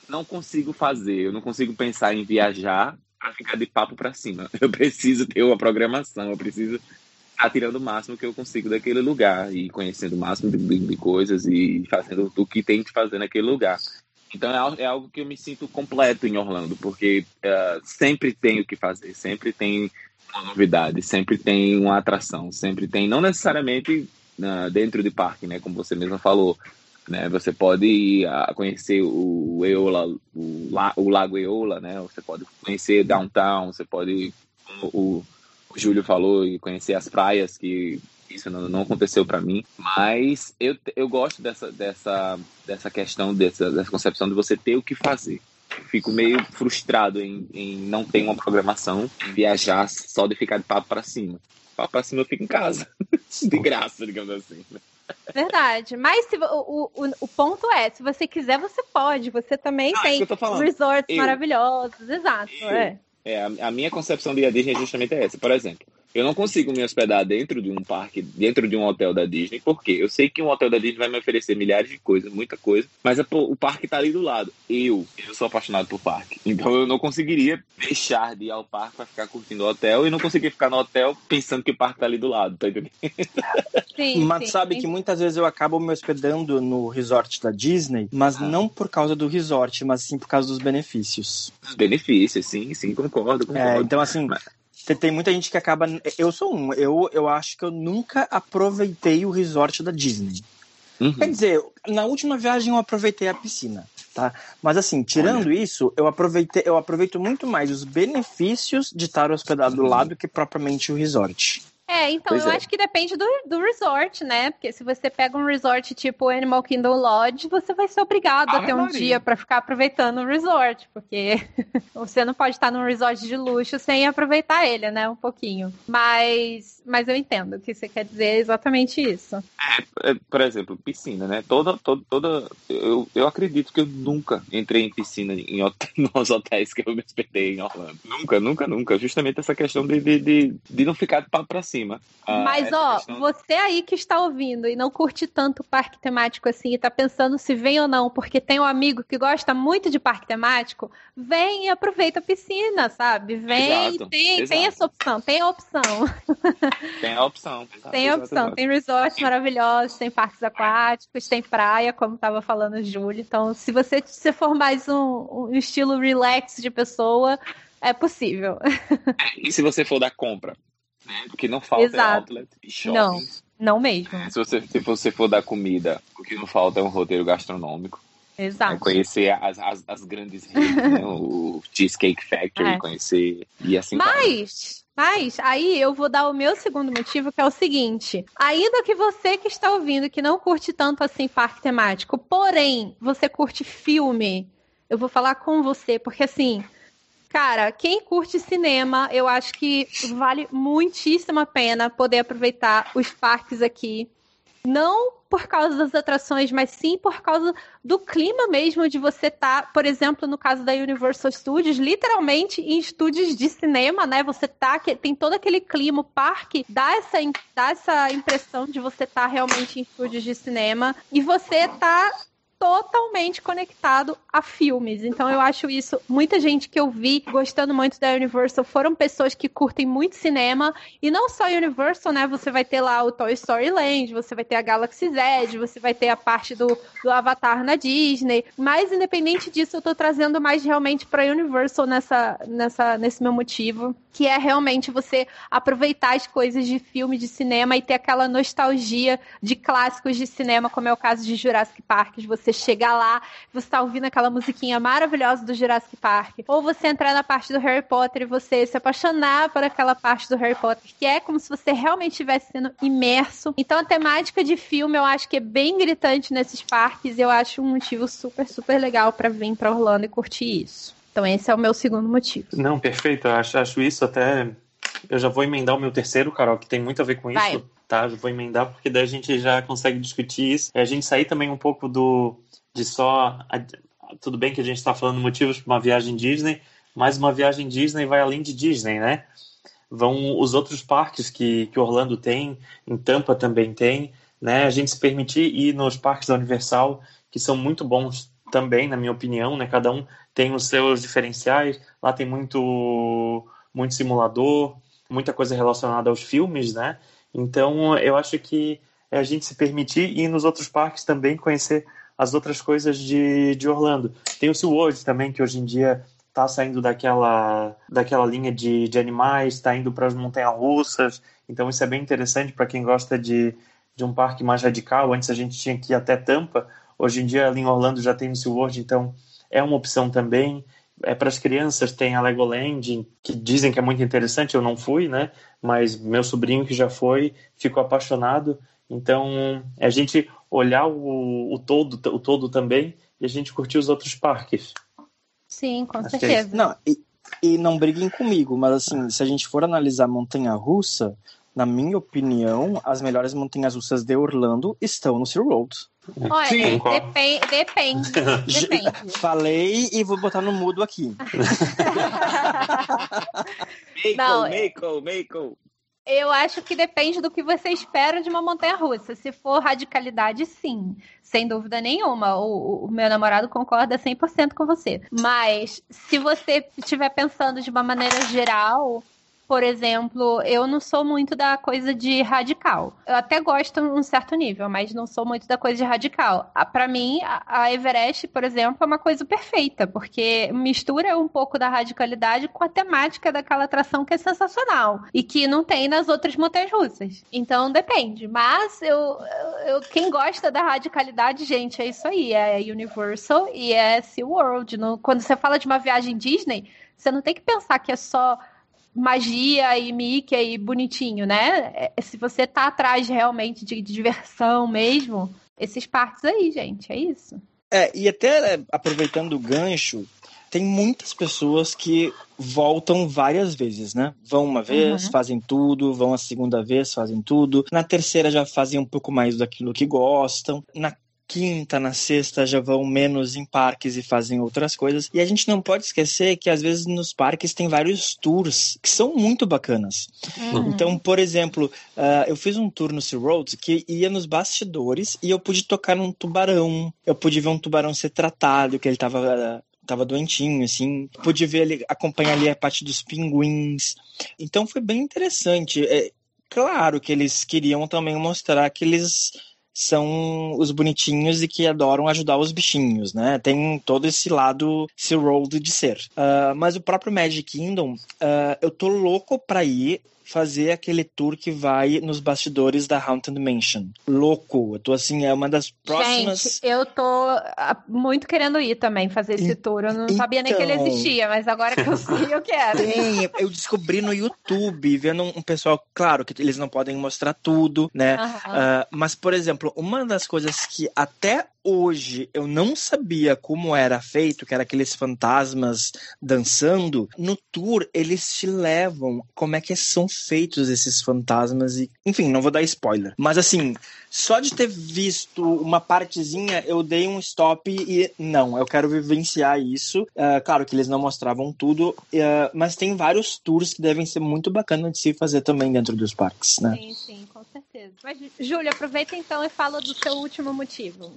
não consigo fazer, eu não consigo pensar em viajar para ficar de papo para cima. Eu preciso ter uma programação, eu preciso estar tirando o máximo que eu consigo daquele lugar e conhecendo o máximo de, de coisas e fazendo o que tem que fazer naquele lugar. Então é, é algo que eu me sinto completo em Orlando, porque uh, sempre tem o que fazer, sempre tem uma novidade, sempre tem uma atração, sempre tem, não necessariamente uh, dentro de parque, né, como você mesmo falou, né, você pode ir a conhecer o Eola, o, o Lago Eola, né, você pode conhecer Downtown, você pode, como o, o Júlio falou, e conhecer as praias, que isso não, não aconteceu para mim, mas eu, eu gosto dessa, dessa, dessa questão, dessa, dessa concepção de você ter o que fazer fico meio frustrado em, em não ter uma programação, viajar só de ficar de papo para cima. Papo para cima eu fico em casa, de graça, digamos assim. Verdade. Mas se, o, o, o ponto é, se você quiser, você pode. Você também ah, tem resorts eu, maravilhosos. Exato. Eu, é. é a, a, minha concepção de Disney é justamente essa. Por exemplo, eu não consigo me hospedar dentro de um parque, dentro de um hotel da Disney, porque eu sei que um hotel da Disney vai me oferecer milhares de coisas, muita coisa, mas a, o parque tá ali do lado. Eu, eu sou apaixonado por parque. Então eu não conseguiria deixar de ir ao parque para ficar curtindo o hotel e não conseguir ficar no hotel pensando que o parque tá ali do lado, tá entendendo? Sim, mas sim, sabe sim. que muitas vezes eu acabo me hospedando no resort da Disney, mas ah. não por causa do resort, mas sim por causa dos benefícios. Os benefícios, sim, sim, concordo. concordo. É, então assim, mas tem muita gente que acaba. Eu sou um. Eu, eu acho que eu nunca aproveitei o resort da Disney. Uhum. Quer dizer, na última viagem eu aproveitei a piscina, tá? Mas assim, tirando Olha. isso, eu aproveitei, eu aproveito muito mais os benefícios de estar hospedado uhum. do lado que propriamente o resort. É, então pois eu é. acho que depende do, do resort, né? Porque se você pega um resort tipo Animal Kingdom Lodge, você vai ser obrigado ah, a ter um Maria. dia para ficar aproveitando o resort, porque você não pode estar num resort de luxo sem aproveitar ele, né? Um pouquinho. Mas, mas eu entendo que você quer dizer exatamente isso. É, é por exemplo, piscina, né? Toda, toda, toda eu, eu acredito que eu nunca entrei em piscina em nos hotéis que eu me hospedei em Orlando. Nunca, nunca, nunca. Justamente essa questão de, de, de, de não ficar de papo pra cima cima. Ah, Mas, ó, questão... você aí que está ouvindo e não curte tanto o parque temático assim e tá pensando se vem ou não, porque tem um amigo que gosta muito de parque temático, vem e aproveita a piscina, sabe? Vem exato, tem, exato. tem essa opção, tem a opção. Tem a opção. Exato, tem a opção, tem resorts maravilhosos, tem parques aquáticos, tem praia, como estava falando o Júlio. Então, se você se for mais um, um estilo relax de pessoa, é possível. E se você for da compra? né? O que não falta é Exato. é outlet e shopping. Não, não mesmo. Se você, se você for dar comida, o que não falta é um roteiro gastronômico. Exato. É conhecer as, as, as grandes redes, né? o Cheesecake Factory, é. conhecer e assim Mas, mas aí eu vou dar o meu segundo motivo, que é o seguinte: ainda que você que está ouvindo, que não curte tanto assim parque temático, porém você curte filme, eu vou falar com você, porque assim, Cara, quem curte cinema, eu acho que vale muitíssimo a pena poder aproveitar os parques aqui. Não por causa das atrações, mas sim por causa do clima mesmo de você estar, tá, por exemplo, no caso da Universal Studios, literalmente em estúdios de cinema, né? Você tá, tem todo aquele clima, o parque dá essa, dá essa impressão de você estar tá realmente em estúdios de cinema e você tá totalmente conectado a filmes. Então eu acho isso. Muita gente que eu vi gostando muito da Universal foram pessoas que curtem muito cinema. E não só Universal, né? Você vai ter lá o Toy Story Land, você vai ter a Galaxy Z, você vai ter a parte do, do Avatar na Disney. Mas independente disso, eu tô trazendo mais realmente pra Universal nessa, nessa, nesse meu motivo. Que é realmente você aproveitar as coisas de filme, de cinema e ter aquela nostalgia de clássicos de cinema, como é o caso de Jurassic Park, de você chegar lá, você tá ouvindo aquela musiquinha maravilhosa do Jurassic Park, ou você entrar na parte do Harry Potter e você se apaixonar por aquela parte do Harry Potter, que é como se você realmente estivesse sendo imerso. Então a temática de filme eu acho que é bem gritante nesses parques, e eu acho um motivo super, super legal para vir para Orlando e curtir isso. Então esse é o meu segundo motivo. Não, perfeito. Eu acho, acho isso até. Eu já vou emendar o meu terceiro, Carol, que tem muito a ver com Vai. isso. Tá, já vou emendar porque daí a gente já consegue discutir isso. É a gente sair também um pouco do de só tudo bem que a gente está falando motivos para uma viagem Disney, mas uma viagem Disney vai além de Disney, né? Vão os outros parques que, que Orlando tem, em Tampa também tem, né? A gente se permitir ir nos parques da Universal, que são muito bons também, na minha opinião, né? Cada um tem os seus diferenciais. Lá tem muito muito simulador, muita coisa relacionada aos filmes, né? Então, eu acho que é a gente se permitir ir nos outros parques também conhecer as outras coisas de, de Orlando. Tem o SeaWorld também, que hoje em dia está saindo daquela, daquela linha de, de animais, está indo para as montanhas-russas. Então, isso é bem interessante para quem gosta de, de um parque mais radical. Antes a gente tinha que ir até Tampa. Hoje em dia, ali em Orlando já tem o SeaWorld, então é uma opção também. É para as crianças, tem a Legoland, que dizem que é muito interessante, eu não fui, né? Mas meu sobrinho que já foi, ficou apaixonado. Então, é a gente olhar o, o todo, o todo também e a gente curtir os outros parques. Sim, com Acho é certeza. Não, e, e não briguem comigo, mas assim, se a gente for analisar montanha russa, na minha opinião, as melhores montanhas russas de Orlando estão no SeaWorld. Olha, Sim, depen- depende. Depende. Falei e vou botar no mudo aqui. É- Meiko, Meiko. Eu acho que depende do que você espera de uma montanha russa. Se for radicalidade, sim. Sem dúvida nenhuma. O, o meu namorado concorda 100% com você. Mas se você estiver pensando de uma maneira geral, por exemplo, eu não sou muito da coisa de radical. Eu até gosto um certo nível, mas não sou muito da coisa de radical. Ah, Pra mim, a Everest, por exemplo, é uma coisa perfeita, porque mistura um pouco da radicalidade com a temática daquela atração que é sensacional e que não tem nas outras montanhas russas. Então depende. Mas eu, eu- quem gosta da radicalidade, gente, é isso aí. É Universal e é SeaWorld. Quando você fala de uma viagem Disney, você não tem que pensar que é só magia e Mickey e bonitinho, né? É- se você tá atrás realmente de, de diversão mesmo, esses parques aí, gente, é isso. É, e até é, aproveitando o gancho, tem muitas pessoas que voltam várias vezes, né? Vão uma vez, Uhum. fazem tudo, vão a segunda vez, fazem tudo. Na terceira já fazem um pouco mais daquilo que gostam. Na quinta, na sexta já vão menos em parques e fazem outras coisas. E a gente não pode esquecer que às vezes nos parques tem vários tours que são muito bacanas. Uhum. Então, por exemplo, ah, eu fiz um tour no SeaWorld que ia nos bastidores e eu pude tocar num tubarão. Eu pude ver um tubarão ser tratado, que ele tava, tava doentinho, assim. Pude ver ele, acompanhar ali a parte dos pinguins. Então foi bem interessante. É, claro que eles queriam também mostrar que eles são os bonitinhos e que adoram ajudar os bichinhos, né? Tem todo esse lado SeaWorld de ser. Ah, mas o próprio Magic Kingdom, ah, eu tô louco pra ir fazer aquele tour que vai nos bastidores da Haunted Mansion. Louco. Eu tô assim, é uma das próximas. Gente, eu tô ah, muito querendo ir também fazer esse tour. Eu não sabia nem que ele então. existia, mas agora que eu sei, eu quero. Tem, eu descobri no YouTube, vendo um pessoal, claro que eles não podem mostrar tudo, né? Ah, mas, por exemplo, uma das coisas que até hoje eu não sabia como era feito, que era aqueles fantasmas dançando, no tour eles te levam como é que são feitos esses fantasmas e, enfim, não vou dar spoiler. Mas assim, só de ter visto uma partezinha, eu dei um stop e não, eu quero vivenciar isso. Ah, claro que eles não mostravam tudo, ah, mas tem vários tours que devem ser muito bacanas de se fazer também dentro dos parques, né? Sim, sim, com certeza. Mas, Júlia, aproveita então e fala do seu último motivo.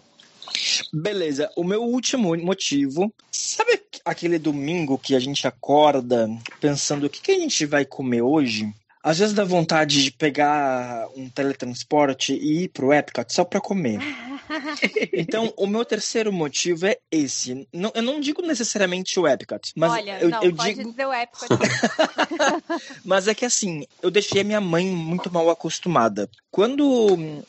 Beleza, o meu último motivo. Sabe aquele domingo que a gente acorda pensando o que, que a gente vai comer hoje? Às vezes dá vontade de pegar um teletransporte e ir pro Epcot só pra comer. então, o meu terceiro motivo é esse. Não, eu não digo necessariamente o Epcot, mas Olha, eu, não, eu pode digo. dizer o Epcot. mas é que assim, eu deixei a minha mãe muito mal acostumada. Quando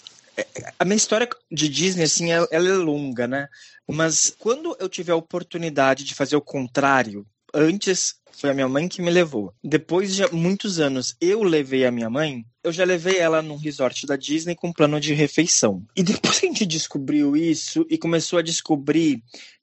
a minha história de Disney, assim, ela, é longa, né? Mas quando eu tive a oportunidade de fazer o contrário, antes foi a minha mãe que me levou. Depois de muitos anos eu levei a minha mãe, eu já levei ela num resort da Disney com plano de refeição. E depois que a gente descobriu isso e começou a descobrir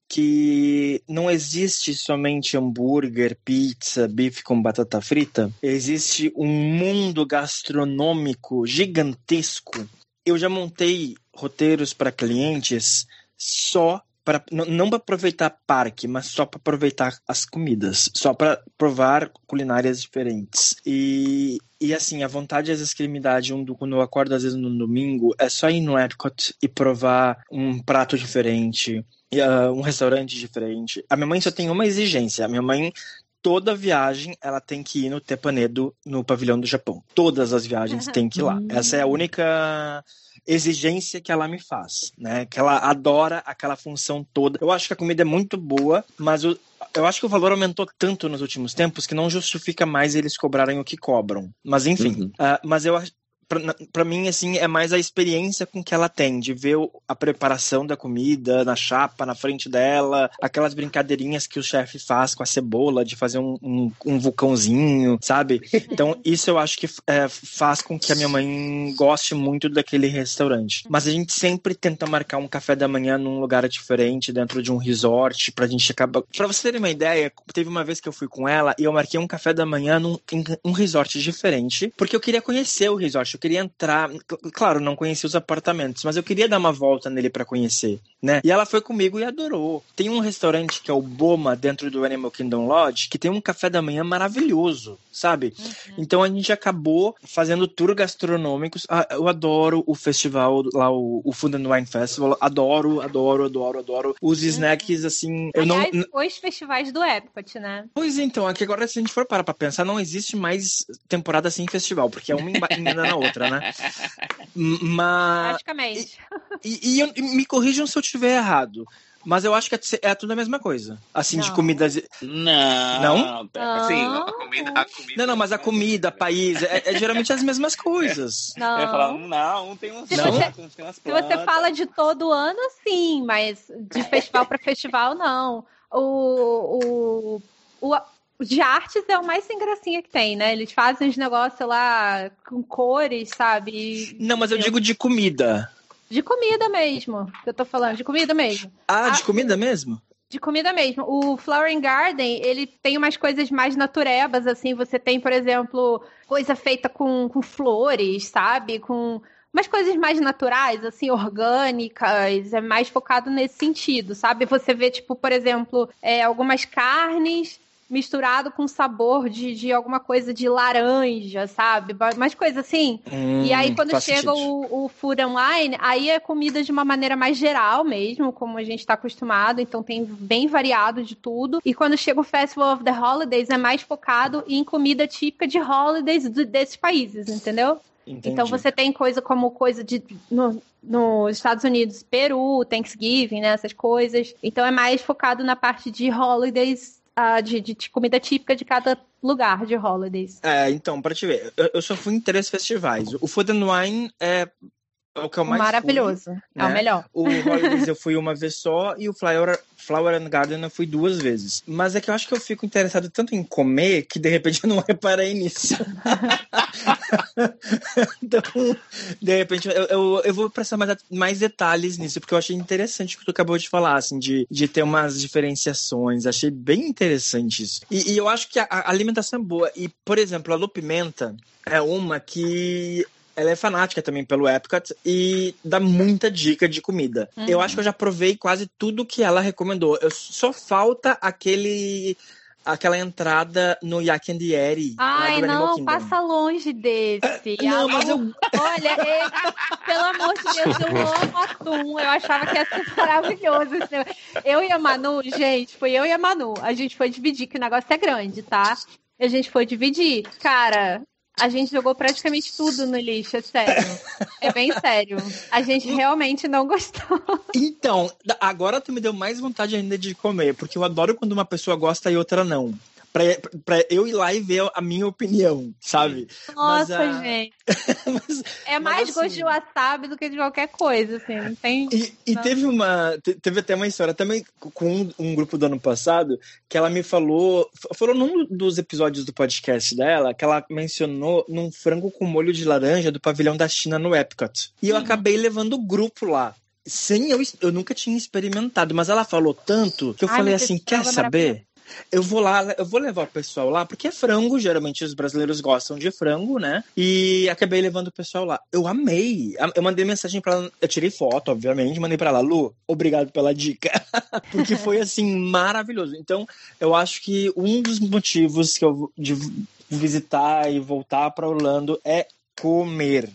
que não existe somente hambúrguer, pizza, bife com batata frita, existe um mundo gastronômico gigantesco. Eu já montei roteiros para clientes só para não para aproveitar parque, mas só para aproveitar as comidas, só para provar culinárias diferentes. E, e assim, a vontade às vezes que me dá de um, quando eu acordo às vezes no domingo é só ir no Epcot e provar um prato diferente, uh, um restaurante diferente. A minha mãe só tem uma exigência. A minha mãe toda viagem ela tem que ir no Tepanedo, no pavilhão do Japão. Todas as viagens tem que ir lá. Essa é a única exigência que ela me faz, né? Que ela adora aquela função toda. Eu acho que a comida é muito boa, mas o, eu acho que o valor aumentou tanto nos últimos tempos que não justifica mais eles cobrarem o que cobram. Mas enfim, uhum. uh, mas eu para mim, assim, é mais a experiência com que ela tem, de ver a preparação da comida na chapa, na frente dela, aquelas brincadeirinhas que o chefe faz com a cebola, de fazer um, um, um vulcãozinho, sabe? Então, isso eu acho que é, faz com que a minha mãe goste muito daquele restaurante. Mas a gente sempre tenta marcar um café da manhã num lugar diferente, dentro de um resort, pra gente acabar. Pra você terem uma ideia, teve uma vez que eu fui com ela e eu marquei um café da manhã num um resort diferente, porque eu queria conhecer o resort queria entrar. Claro, não conhecia os apartamentos, mas eu queria dar uma volta nele para conhecer, né? E ela foi comigo e adorou. Tem um restaurante que é o Boma, dentro do Animal Kingdom Lodge, que tem um café da manhã maravilhoso, sabe? Uhum. Então a gente acabou fazendo tour gastronômicos. Ah, eu adoro o festival lá, o, o Food and Wine Festival. Adoro, adoro, adoro, adoro. Os uhum. snacks, assim. Eu Aliás, não... os festivais do Epcot, né? Pois então, aqui agora, se a gente for parar pra pensar, não existe mais temporada sem festival, porque é uma emenda na outra, né? Mas. Praticamente. E, e, e, me corrijam se eu estiver errado. Mas eu acho que é, é tudo a mesma coisa. Assim, não. de comidas. Não. Não? Sim, a comida, a comida. Não, não, mas a comida, país, é, é geralmente as mesmas coisas. Não. Eu falar, não, um tem uns se não? Você, tem umas se você fala de todo ano, sim, mas de festival para festival, não. O, o, o, de artes é o mais sem gracinha que tem, né? Eles fazem os negócios lá com cores, sabe? Não, mas eu digo de comida. De comida mesmo, que eu tô falando, de comida mesmo. Ah, de comida mesmo? De comida mesmo. O Flowering Garden, ele tem umas coisas mais naturebas, assim. Você tem, por exemplo, coisa feita com, com flores, sabe? Com umas coisas mais naturais, assim, orgânicas. É mais focado nesse sentido, sabe? Você vê, tipo, por exemplo, é, algumas carnes misturado com sabor de, de alguma coisa de laranja, sabe? Umas coisas assim. Hum, e aí, quando chega o, o Food Online, aí é comida de uma maneira mais geral mesmo, como a gente está acostumado. Então, tem bem variado de tudo. E quando chega o Festival of the Holidays, é mais focado em comida típica de holidays desses países, entendeu? Entendi. Então você tem coisa como coisa de no, nos Estados Unidos, Peru, Thanksgiving, né, essas coisas. Então é mais focado na parte de holidays uh, de, de, comida típica de cada lugar de holidays. É, então, para te ver, eu, eu, só fui em três festivais. O Food and Wine é o que eu mais Maravilhoso. Fui, é né? o melhor. O Holidays eu fui uma vez só e o Flower, Flower and Garden eu fui duas vezes. Mas é que eu acho que eu fico interessado tanto em comer que de repente eu não reparei nisso. então, de repente, eu, eu, eu, vou prestar mais, mais detalhes nisso, porque eu achei interessante o que tu acabou de falar, assim, de, de ter umas diferenciações. Achei bem interessante isso. E, e eu acho que a, a alimentação é boa. E, por exemplo, a Lu Pimenta é uma que ela é fanática também pelo Epcot e dá muita dica de comida. Uhum. Eu acho que eu já provei quase tudo que ela recomendou. Eu, só falta aquele aquela entrada no Yak and Yeri. Ai, não, passa longe desse. não, mas eu... Olha, ele, pelo amor de Deus, eu amo atum. Eu achava que ia ser maravilhoso. Eu e a Manu, gente, foi eu e a Manu. A gente foi dividir, que o negócio é grande, tá? A gente foi dividir. Cara, a gente jogou praticamente tudo no lixo, é sério. É bem sério. A gente realmente não gostou. Então, agora tu me deu mais vontade ainda de comer, porque eu adoro quando uma pessoa gosta e outra não pra, pra eu ir lá e ver a minha opinião, sabe? Nossa, mas, gente. mas, é mais assim, gosto de wasabi do que de qualquer coisa, assim, não tem... E, e teve uma... Teve até uma história também com um, um, grupo do ano passado, que ela me falou... Falou num dos episódios do podcast dela, que ela mencionou num frango com molho de laranja do pavilhão da China no Epcot. E eu uhum. acabei levando o grupo lá. Sem eu, eu nunca tinha experimentado, mas ela falou tanto que eu Ai, falei assim: quer saber? Eu vou lá, eu vou levar o pessoal lá, porque é frango, geralmente os brasileiros gostam de frango, né? E acabei levando o pessoal lá. Eu amei. Eu mandei mensagem para ela, eu tirei foto, obviamente, mandei para ela, Lu, obrigado pela dica. porque foi assim maravilhoso. Então, eu acho que um dos motivos que eu de visitar e voltar para Orlando é comer.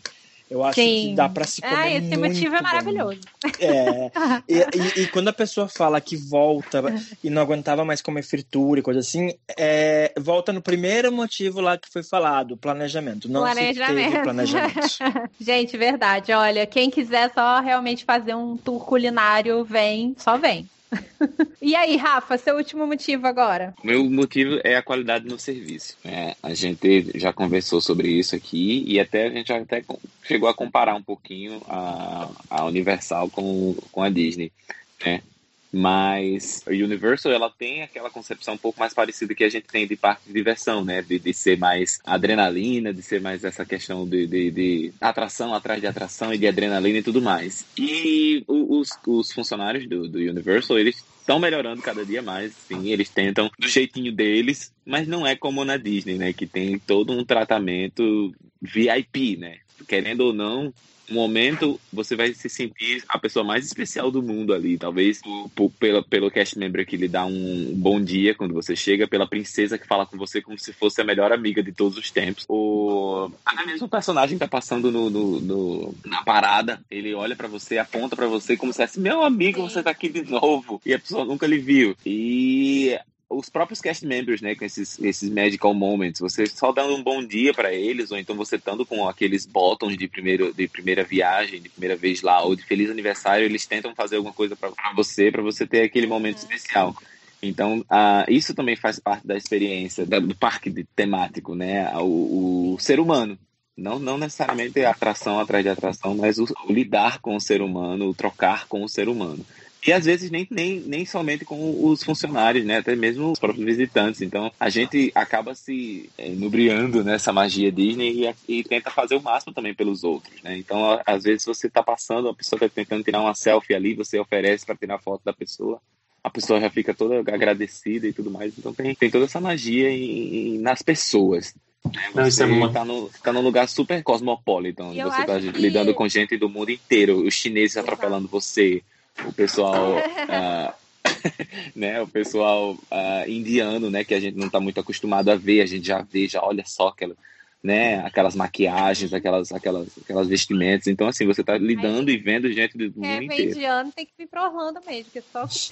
Eu acho Sim. que dá para se comer ah, esse muito motivo é maravilhoso. É. e, e, e, quando a pessoa fala que volta e não aguentava mais comer fritura e coisa assim, é, volta no primeiro motivo lá que foi falado, planejamento. Não planejamento. planejamento. Gente, verdade. Olha, quem quiser só realmente fazer um tour culinário, vem, só vem. e aí, Rafa, seu último motivo agora? Meu motivo é a qualidade no serviço. É, a gente já conversou sobre isso aqui e até a gente até chegou a comparar um pouquinho a, a Universal com, com a Disney. Né? Mas a Universal ela tem aquela concepção um pouco mais parecida que a gente tem de parque de diversão, né? De, de ser mais adrenalina, de ser mais essa questão de, de, de atração atrás de atração e de adrenalina e tudo mais. E os, os funcionários do, do Universal, eles estão melhorando cada dia mais, sim, eles tentam do jeitinho deles, mas não é como na Disney, né? Que tem todo um tratamento VIP, né? Querendo ou não, momento você vai se sentir a pessoa mais especial do mundo ali. Talvez por, pelo, pelo cast member que lhe dá um bom dia quando você chega, pela princesa que fala com você como se fosse a melhor amiga de todos os tempos. Ou até mesmo o personagem que tá passando no, no, no na parada, ele olha para você, aponta para você como se fosse meu amigo, você tá aqui de novo. E a pessoa nunca lhe viu. E os próprios cast members, né, com esses, esses medical moments, você só dando um bom dia para eles, ou então você estando com aqueles botões de, primeiro, de primeira viagem, de primeira vez lá, ou de feliz aniversário, eles tentam fazer alguma coisa para você, para você ter aquele momento especial. Então, uh, isso também faz parte da experiência da, do parque temático, né? O, o, ser humano. Não, não necessariamente a atração atrás de atração, mas o, o lidar com o ser humano, o trocar com o ser humano. E às vezes nem, nem, nem somente com os funcionários, né? Até mesmo os próprios visitantes. Então a gente acaba se é, inubriando nessa magia Disney e, e, tenta fazer o máximo também pelos outros, né? Então às vezes você está passando, a pessoa está tentando tirar uma selfie ali, você oferece para tirar foto da pessoa. A pessoa já fica toda agradecida e tudo mais. Então tem, tem toda essa magia em, em, nas pessoas. Né? Você Não, isso é muito... tá, no, tá num lugar super cosmopolita, onde você está que... lidando com gente do mundo inteiro, os chineses Exato. atropelando você, o pessoal. uh, né, o pessoal uh, indiano, né, que a gente não está muito acostumado a ver, a gente já vê, já olha só aquela, né, aquelas maquiagens, aquelas, aquelas, aquelas vestimentas. Então, assim, você está lidando Aí, e vendo gente do mundo é, inteiro. indiano tem que vir para Orlando mesmo, que só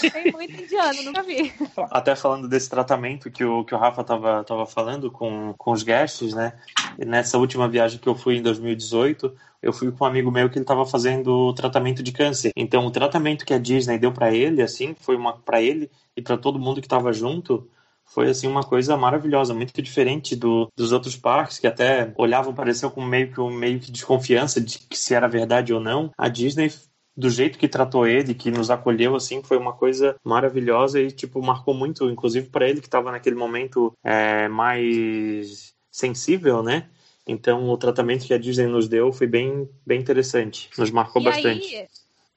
tem. tem muito indiano, nunca vi. Até falando desse tratamento que o, que o Rafa tava, tava falando com, com os guests, né, nessa última viagem que eu fui em 2018, eu fui com um amigo meu que ele estava fazendo tratamento de câncer. Então, o tratamento que a Disney deu para ele, assim, foi uma para ele e para todo mundo que estava junto, foi assim uma coisa maravilhosa, muito diferente do, dos outros parques que até olhavam pareceu com meio que meio que desconfiança de que se era verdade ou não. A Disney do jeito que tratou ele, que nos acolheu assim, foi uma coisa maravilhosa e tipo marcou muito, inclusive para ele que estava naquele momento é, mais sensível, né? Então, o tratamento que a Disney nos deu foi bem, bem interessante, nos marcou e bastante. Aí,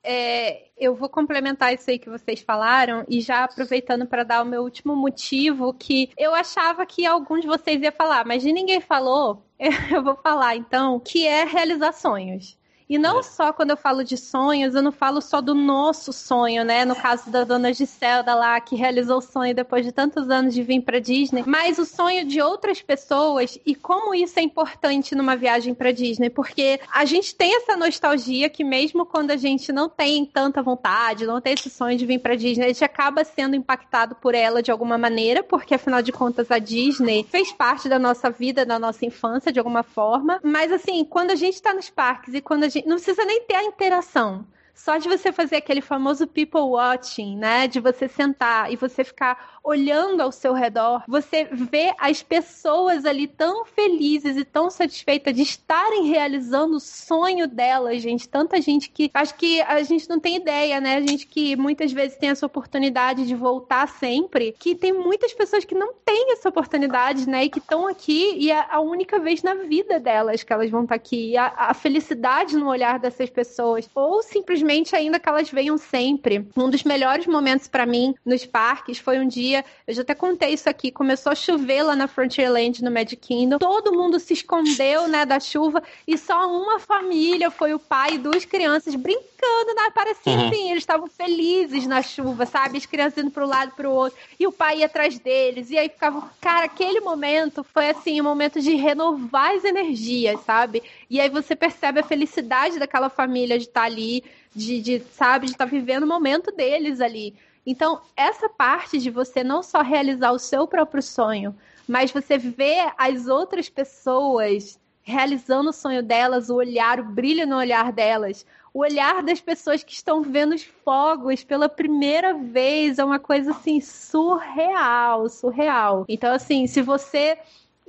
é, eu vou complementar isso aí que vocês falaram e já aproveitando para dar o meu último motivo que eu achava que algum de vocês ia falar, mas de ninguém falou, eu vou falar então, que é realizar sonhos. E não é. só quando eu falo de sonhos, eu não falo só do nosso sonho, né? No caso da Dona Giselda lá, que realizou o sonho depois de tantos anos de vir para Disney, mas o sonho de outras pessoas e como isso é importante numa viagem para Disney, porque a gente tem essa nostalgia que mesmo quando a gente não tem tanta vontade, não tem esse sonho de vir para Disney, a gente acaba sendo impactado por ela de alguma maneira, porque afinal de contas a Disney fez parte da nossa vida, da nossa infância de alguma forma. Mas assim, quando a gente tá nos parques e quando a gente não precisa nem ter a interação só de você fazer aquele famoso people watching, né? De você sentar e você ficar olhando ao seu redor, você vê as pessoas ali tão felizes e tão satisfeitas de estarem realizando o sonho delas, gente. Tanta gente que acho que a gente não tem ideia, né? A gente que muitas vezes tem essa oportunidade de voltar sempre, que tem muitas pessoas que não têm essa oportunidade, né? E que estão aqui e é a única vez na vida delas que elas vão estar aqui. E a, a felicidade no olhar dessas pessoas, ou simplesmente ainda que elas venham sempre. Um dos melhores momentos para mim nos parques foi um dia eu já até contei isso aqui, começou a chover lá na Frontierland, no Magic Kingdom. Todo mundo se escondeu, né, da chuva e só uma família, foi o pai e duas crianças brincando, né? Parecia uhum. assim, eles estavam felizes na chuva, sabe? As crianças indo para um lado para o outro e o pai ia atrás deles. E aí ficavam, cara, aquele momento foi assim, um momento de renovar as energias, sabe? E aí você percebe a felicidade daquela família de estar tá ali, de, de sabe, de estar tá vivendo o momento deles ali. Então, essa parte de você não só realizar o seu próprio sonho, mas você ver as outras pessoas realizando o sonho delas, o olhar, o brilho no olhar delas, o olhar das pessoas que estão vendo os fogos pela primeira vez é uma coisa assim surreal, surreal. Então assim, se você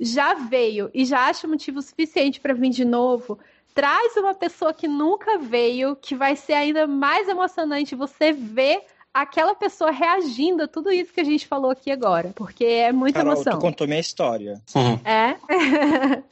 já veio e já acha motivo suficiente para vir de novo, traz uma pessoa que nunca veio, que vai ser ainda mais emocionante você ver aquela pessoa reagindo a tudo isso que a gente falou aqui agora. Porque é muita Carol, emoção. Tu contou minha história. Uhum. É?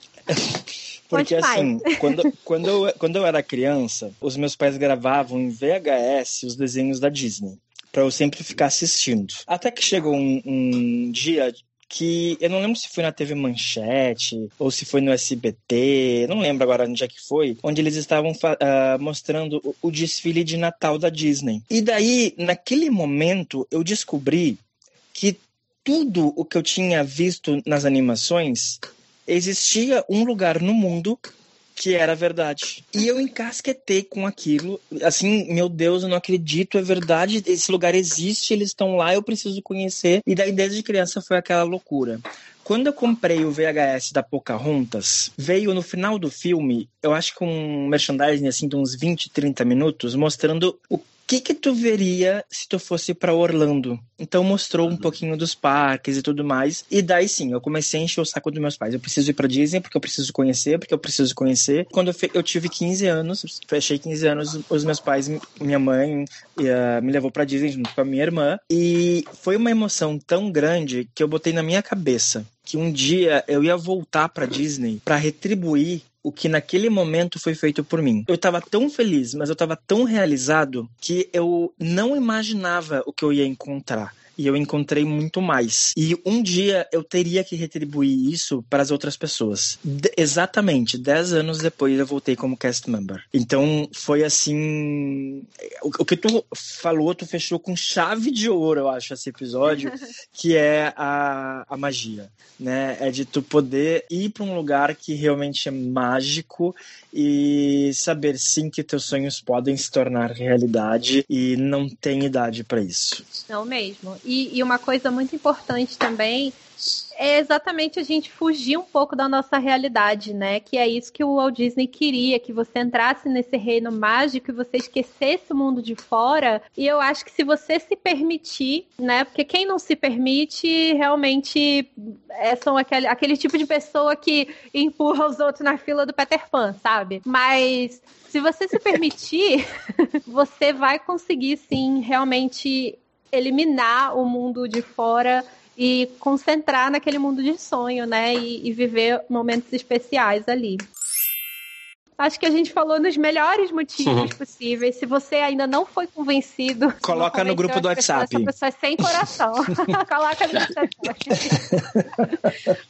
Porque assim, quando, quando, eu, quando eu era criança, os meus pais gravavam em VHS os desenhos da Disney para eu sempre ficar assistindo. Até que chegou um, um, dia que eu não lembro se foi na TV Manchete ou se foi no SBT, não lembro agora onde é que foi, onde eles estavam uh, mostrando o, o desfile de Natal da Disney. E daí, naquele momento, eu descobri que tudo o que eu tinha visto nas animações existia um lugar no mundo que era verdade. E eu encasquetei com aquilo. Assim, meu Deus, eu não acredito, é verdade. Esse lugar existe, eles estão lá, eu preciso conhecer. E daí, desde criança, foi aquela loucura. Quando eu comprei o VHS da Pocahontas, veio no final do filme, eu acho que um merchandising assim de uns 20, 30 minutos, mostrando o que que tu veria se tu fosse para Orlando? Então mostrou um uhum. pouquinho dos parques e tudo mais. E daí sim, eu comecei a encher o saco dos meus pais. Eu preciso ir para Disney porque eu preciso conhecer, porque eu preciso conhecer. Quando eu, eu tive 15 anos, fechei 15 anos, os meus pais, minha mãe, uh, me levou para Disney junto com a minha irmã. E foi uma emoção tão grande que eu botei na minha cabeça que um dia eu ia voltar para Disney para retribuir o que naquele momento foi feito por mim. Eu estava tão feliz, mas eu estava tão realizado que eu não imaginava o que eu ia encontrar e eu encontrei muito mais. E um dia eu teria que retribuir isso para as outras pessoas. De exatamente, dez anos depois eu voltei como cast member. Então foi assim. O, o, que tu falou, tu fechou com chave de ouro, eu acho, esse episódio, que é a, a magia. Né? É de tu poder ir para um lugar que realmente é mágico e saber sim que teus sonhos podem se tornar realidade e não tem idade para isso. Não mesmo. E, e uma coisa muito importante também é exatamente a gente fugir um pouco da nossa realidade, né? Que é isso que o Walt Disney queria, que você entrasse nesse reino mágico e você esquecesse o mundo de fora. E eu acho que se você se permitir, né? Porque quem não se permite realmente é, são aquele, aquele tipo de pessoa que empurra os outros na fila do Peter Pan, sabe? Mas se você se permitir, você vai conseguir sim realmente eliminar o mundo de fora e concentrar naquele mundo de sonho, né? E, e viver momentos especiais ali. Acho que a gente falou nos melhores motivos possíveis. Se você ainda não foi convencido, coloca no grupo do WhatsApp. Essa pessoa é sem coração. coloca no WhatsApp.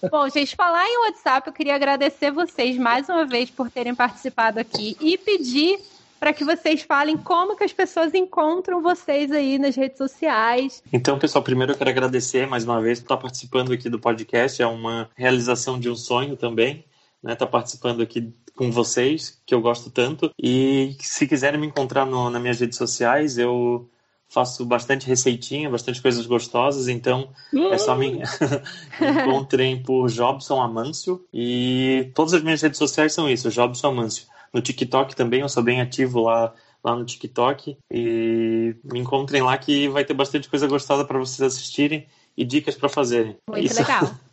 Bom, gente, falar em WhatsApp, eu queria agradecer vocês mais uma vez por terem participado aqui e pedir para que vocês falem como que as pessoas encontram vocês aí nas redes sociais. Então, pessoal, primeiro eu quero agradecer mais uma vez por estar participando aqui do podcast. É uma realização de um sonho também, né? Estar participando aqui com vocês, que eu gosto tanto. E se quiserem me encontrar no, nas minhas redes sociais, eu faço bastante receitinha, bastante coisas gostosas, então é só me, me encontrem por Jobson Amâncio e todas as minhas redes sociais são isso, Jobson Amâncio. No TikTok também, eu sou bem ativo lá, lá no TikTok. E me encontrem lá que vai ter bastante coisa gostosa para vocês assistirem e dicas para fazerem. Muito Isso. legal.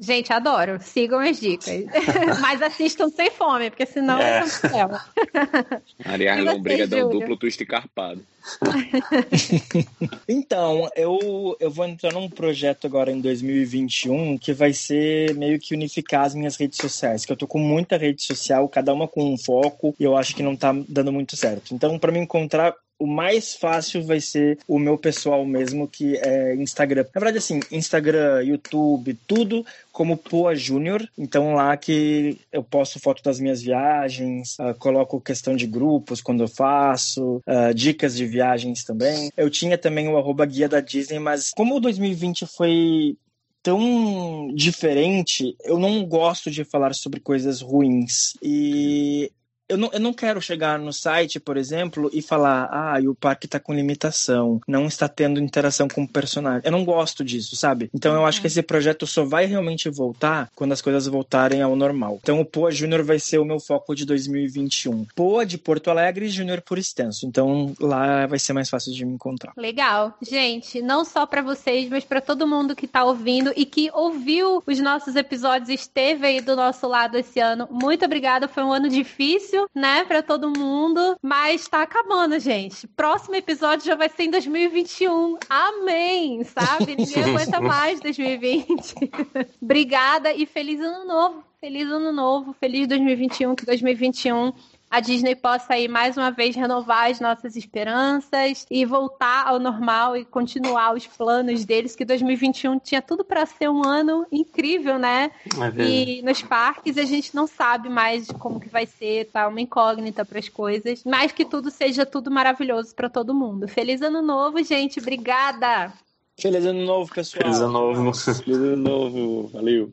Gente, adoro. Sigam as dicas. Mas assistam sem fome, porque senão é, é um problema. Maria Arlon, brigadão duplo twist carpado. então, eu, eu vou entrar num projeto agora em 2021 que vai ser meio que unificar as minhas redes sociais, que eu tô com muita rede social, cada uma com um foco, e eu acho que não tá dando muito certo. Então, para me encontrar o mais fácil vai ser o meu pessoal mesmo, que é Instagram. Na verdade, assim, Instagram, YouTube, tudo como Poa Júnior. Então lá que eu posto foto das minhas viagens, uh, coloco questão de grupos quando eu faço, uh, dicas de viagens também. Eu tinha também o arroba guia da Disney, mas como o 2020 foi tão diferente, eu não gosto de falar sobre coisas ruins. E eu não, eu não quero chegar no site, por exemplo, e falar, ah, o parque está com limitação, não está tendo interação com o personagem. Eu não gosto disso, sabe? Então eu acho que uhum. esse projeto só vai realmente voltar quando as coisas voltarem ao normal. Então o Poa Júnior vai ser o meu foco de 2021. Poa de Porto Alegre e Júnior por extenso. Então lá vai ser mais fácil de me encontrar. Legal. Gente, não só para vocês, mas para todo mundo que está ouvindo e que ouviu os nossos episódios, esteve aí do nosso lado esse ano. Muito obrigada. Foi um ano difícil difícil, né, para todo mundo, mas tá acabando, gente. Próximo episódio já vai ser em 2021. Amém, sabe? Ninguém aguenta mais 2020. Obrigada e feliz ano novo. Feliz ano novo, feliz 2021, que 2021 a Disney possa aí mais uma vez renovar as nossas esperanças e voltar ao normal e continuar os planos deles, que 2021 tinha tudo para ser um ano incrível, né? É e nos parques a gente não sabe mais como que vai ser, tá uma incógnita para as coisas, mas que tudo seja tudo maravilhoso para todo mundo. Feliz ano novo, gente. Obrigada. Feliz ano novo, pessoal. Feliz ano novo. Feliz ano novo. Valeu.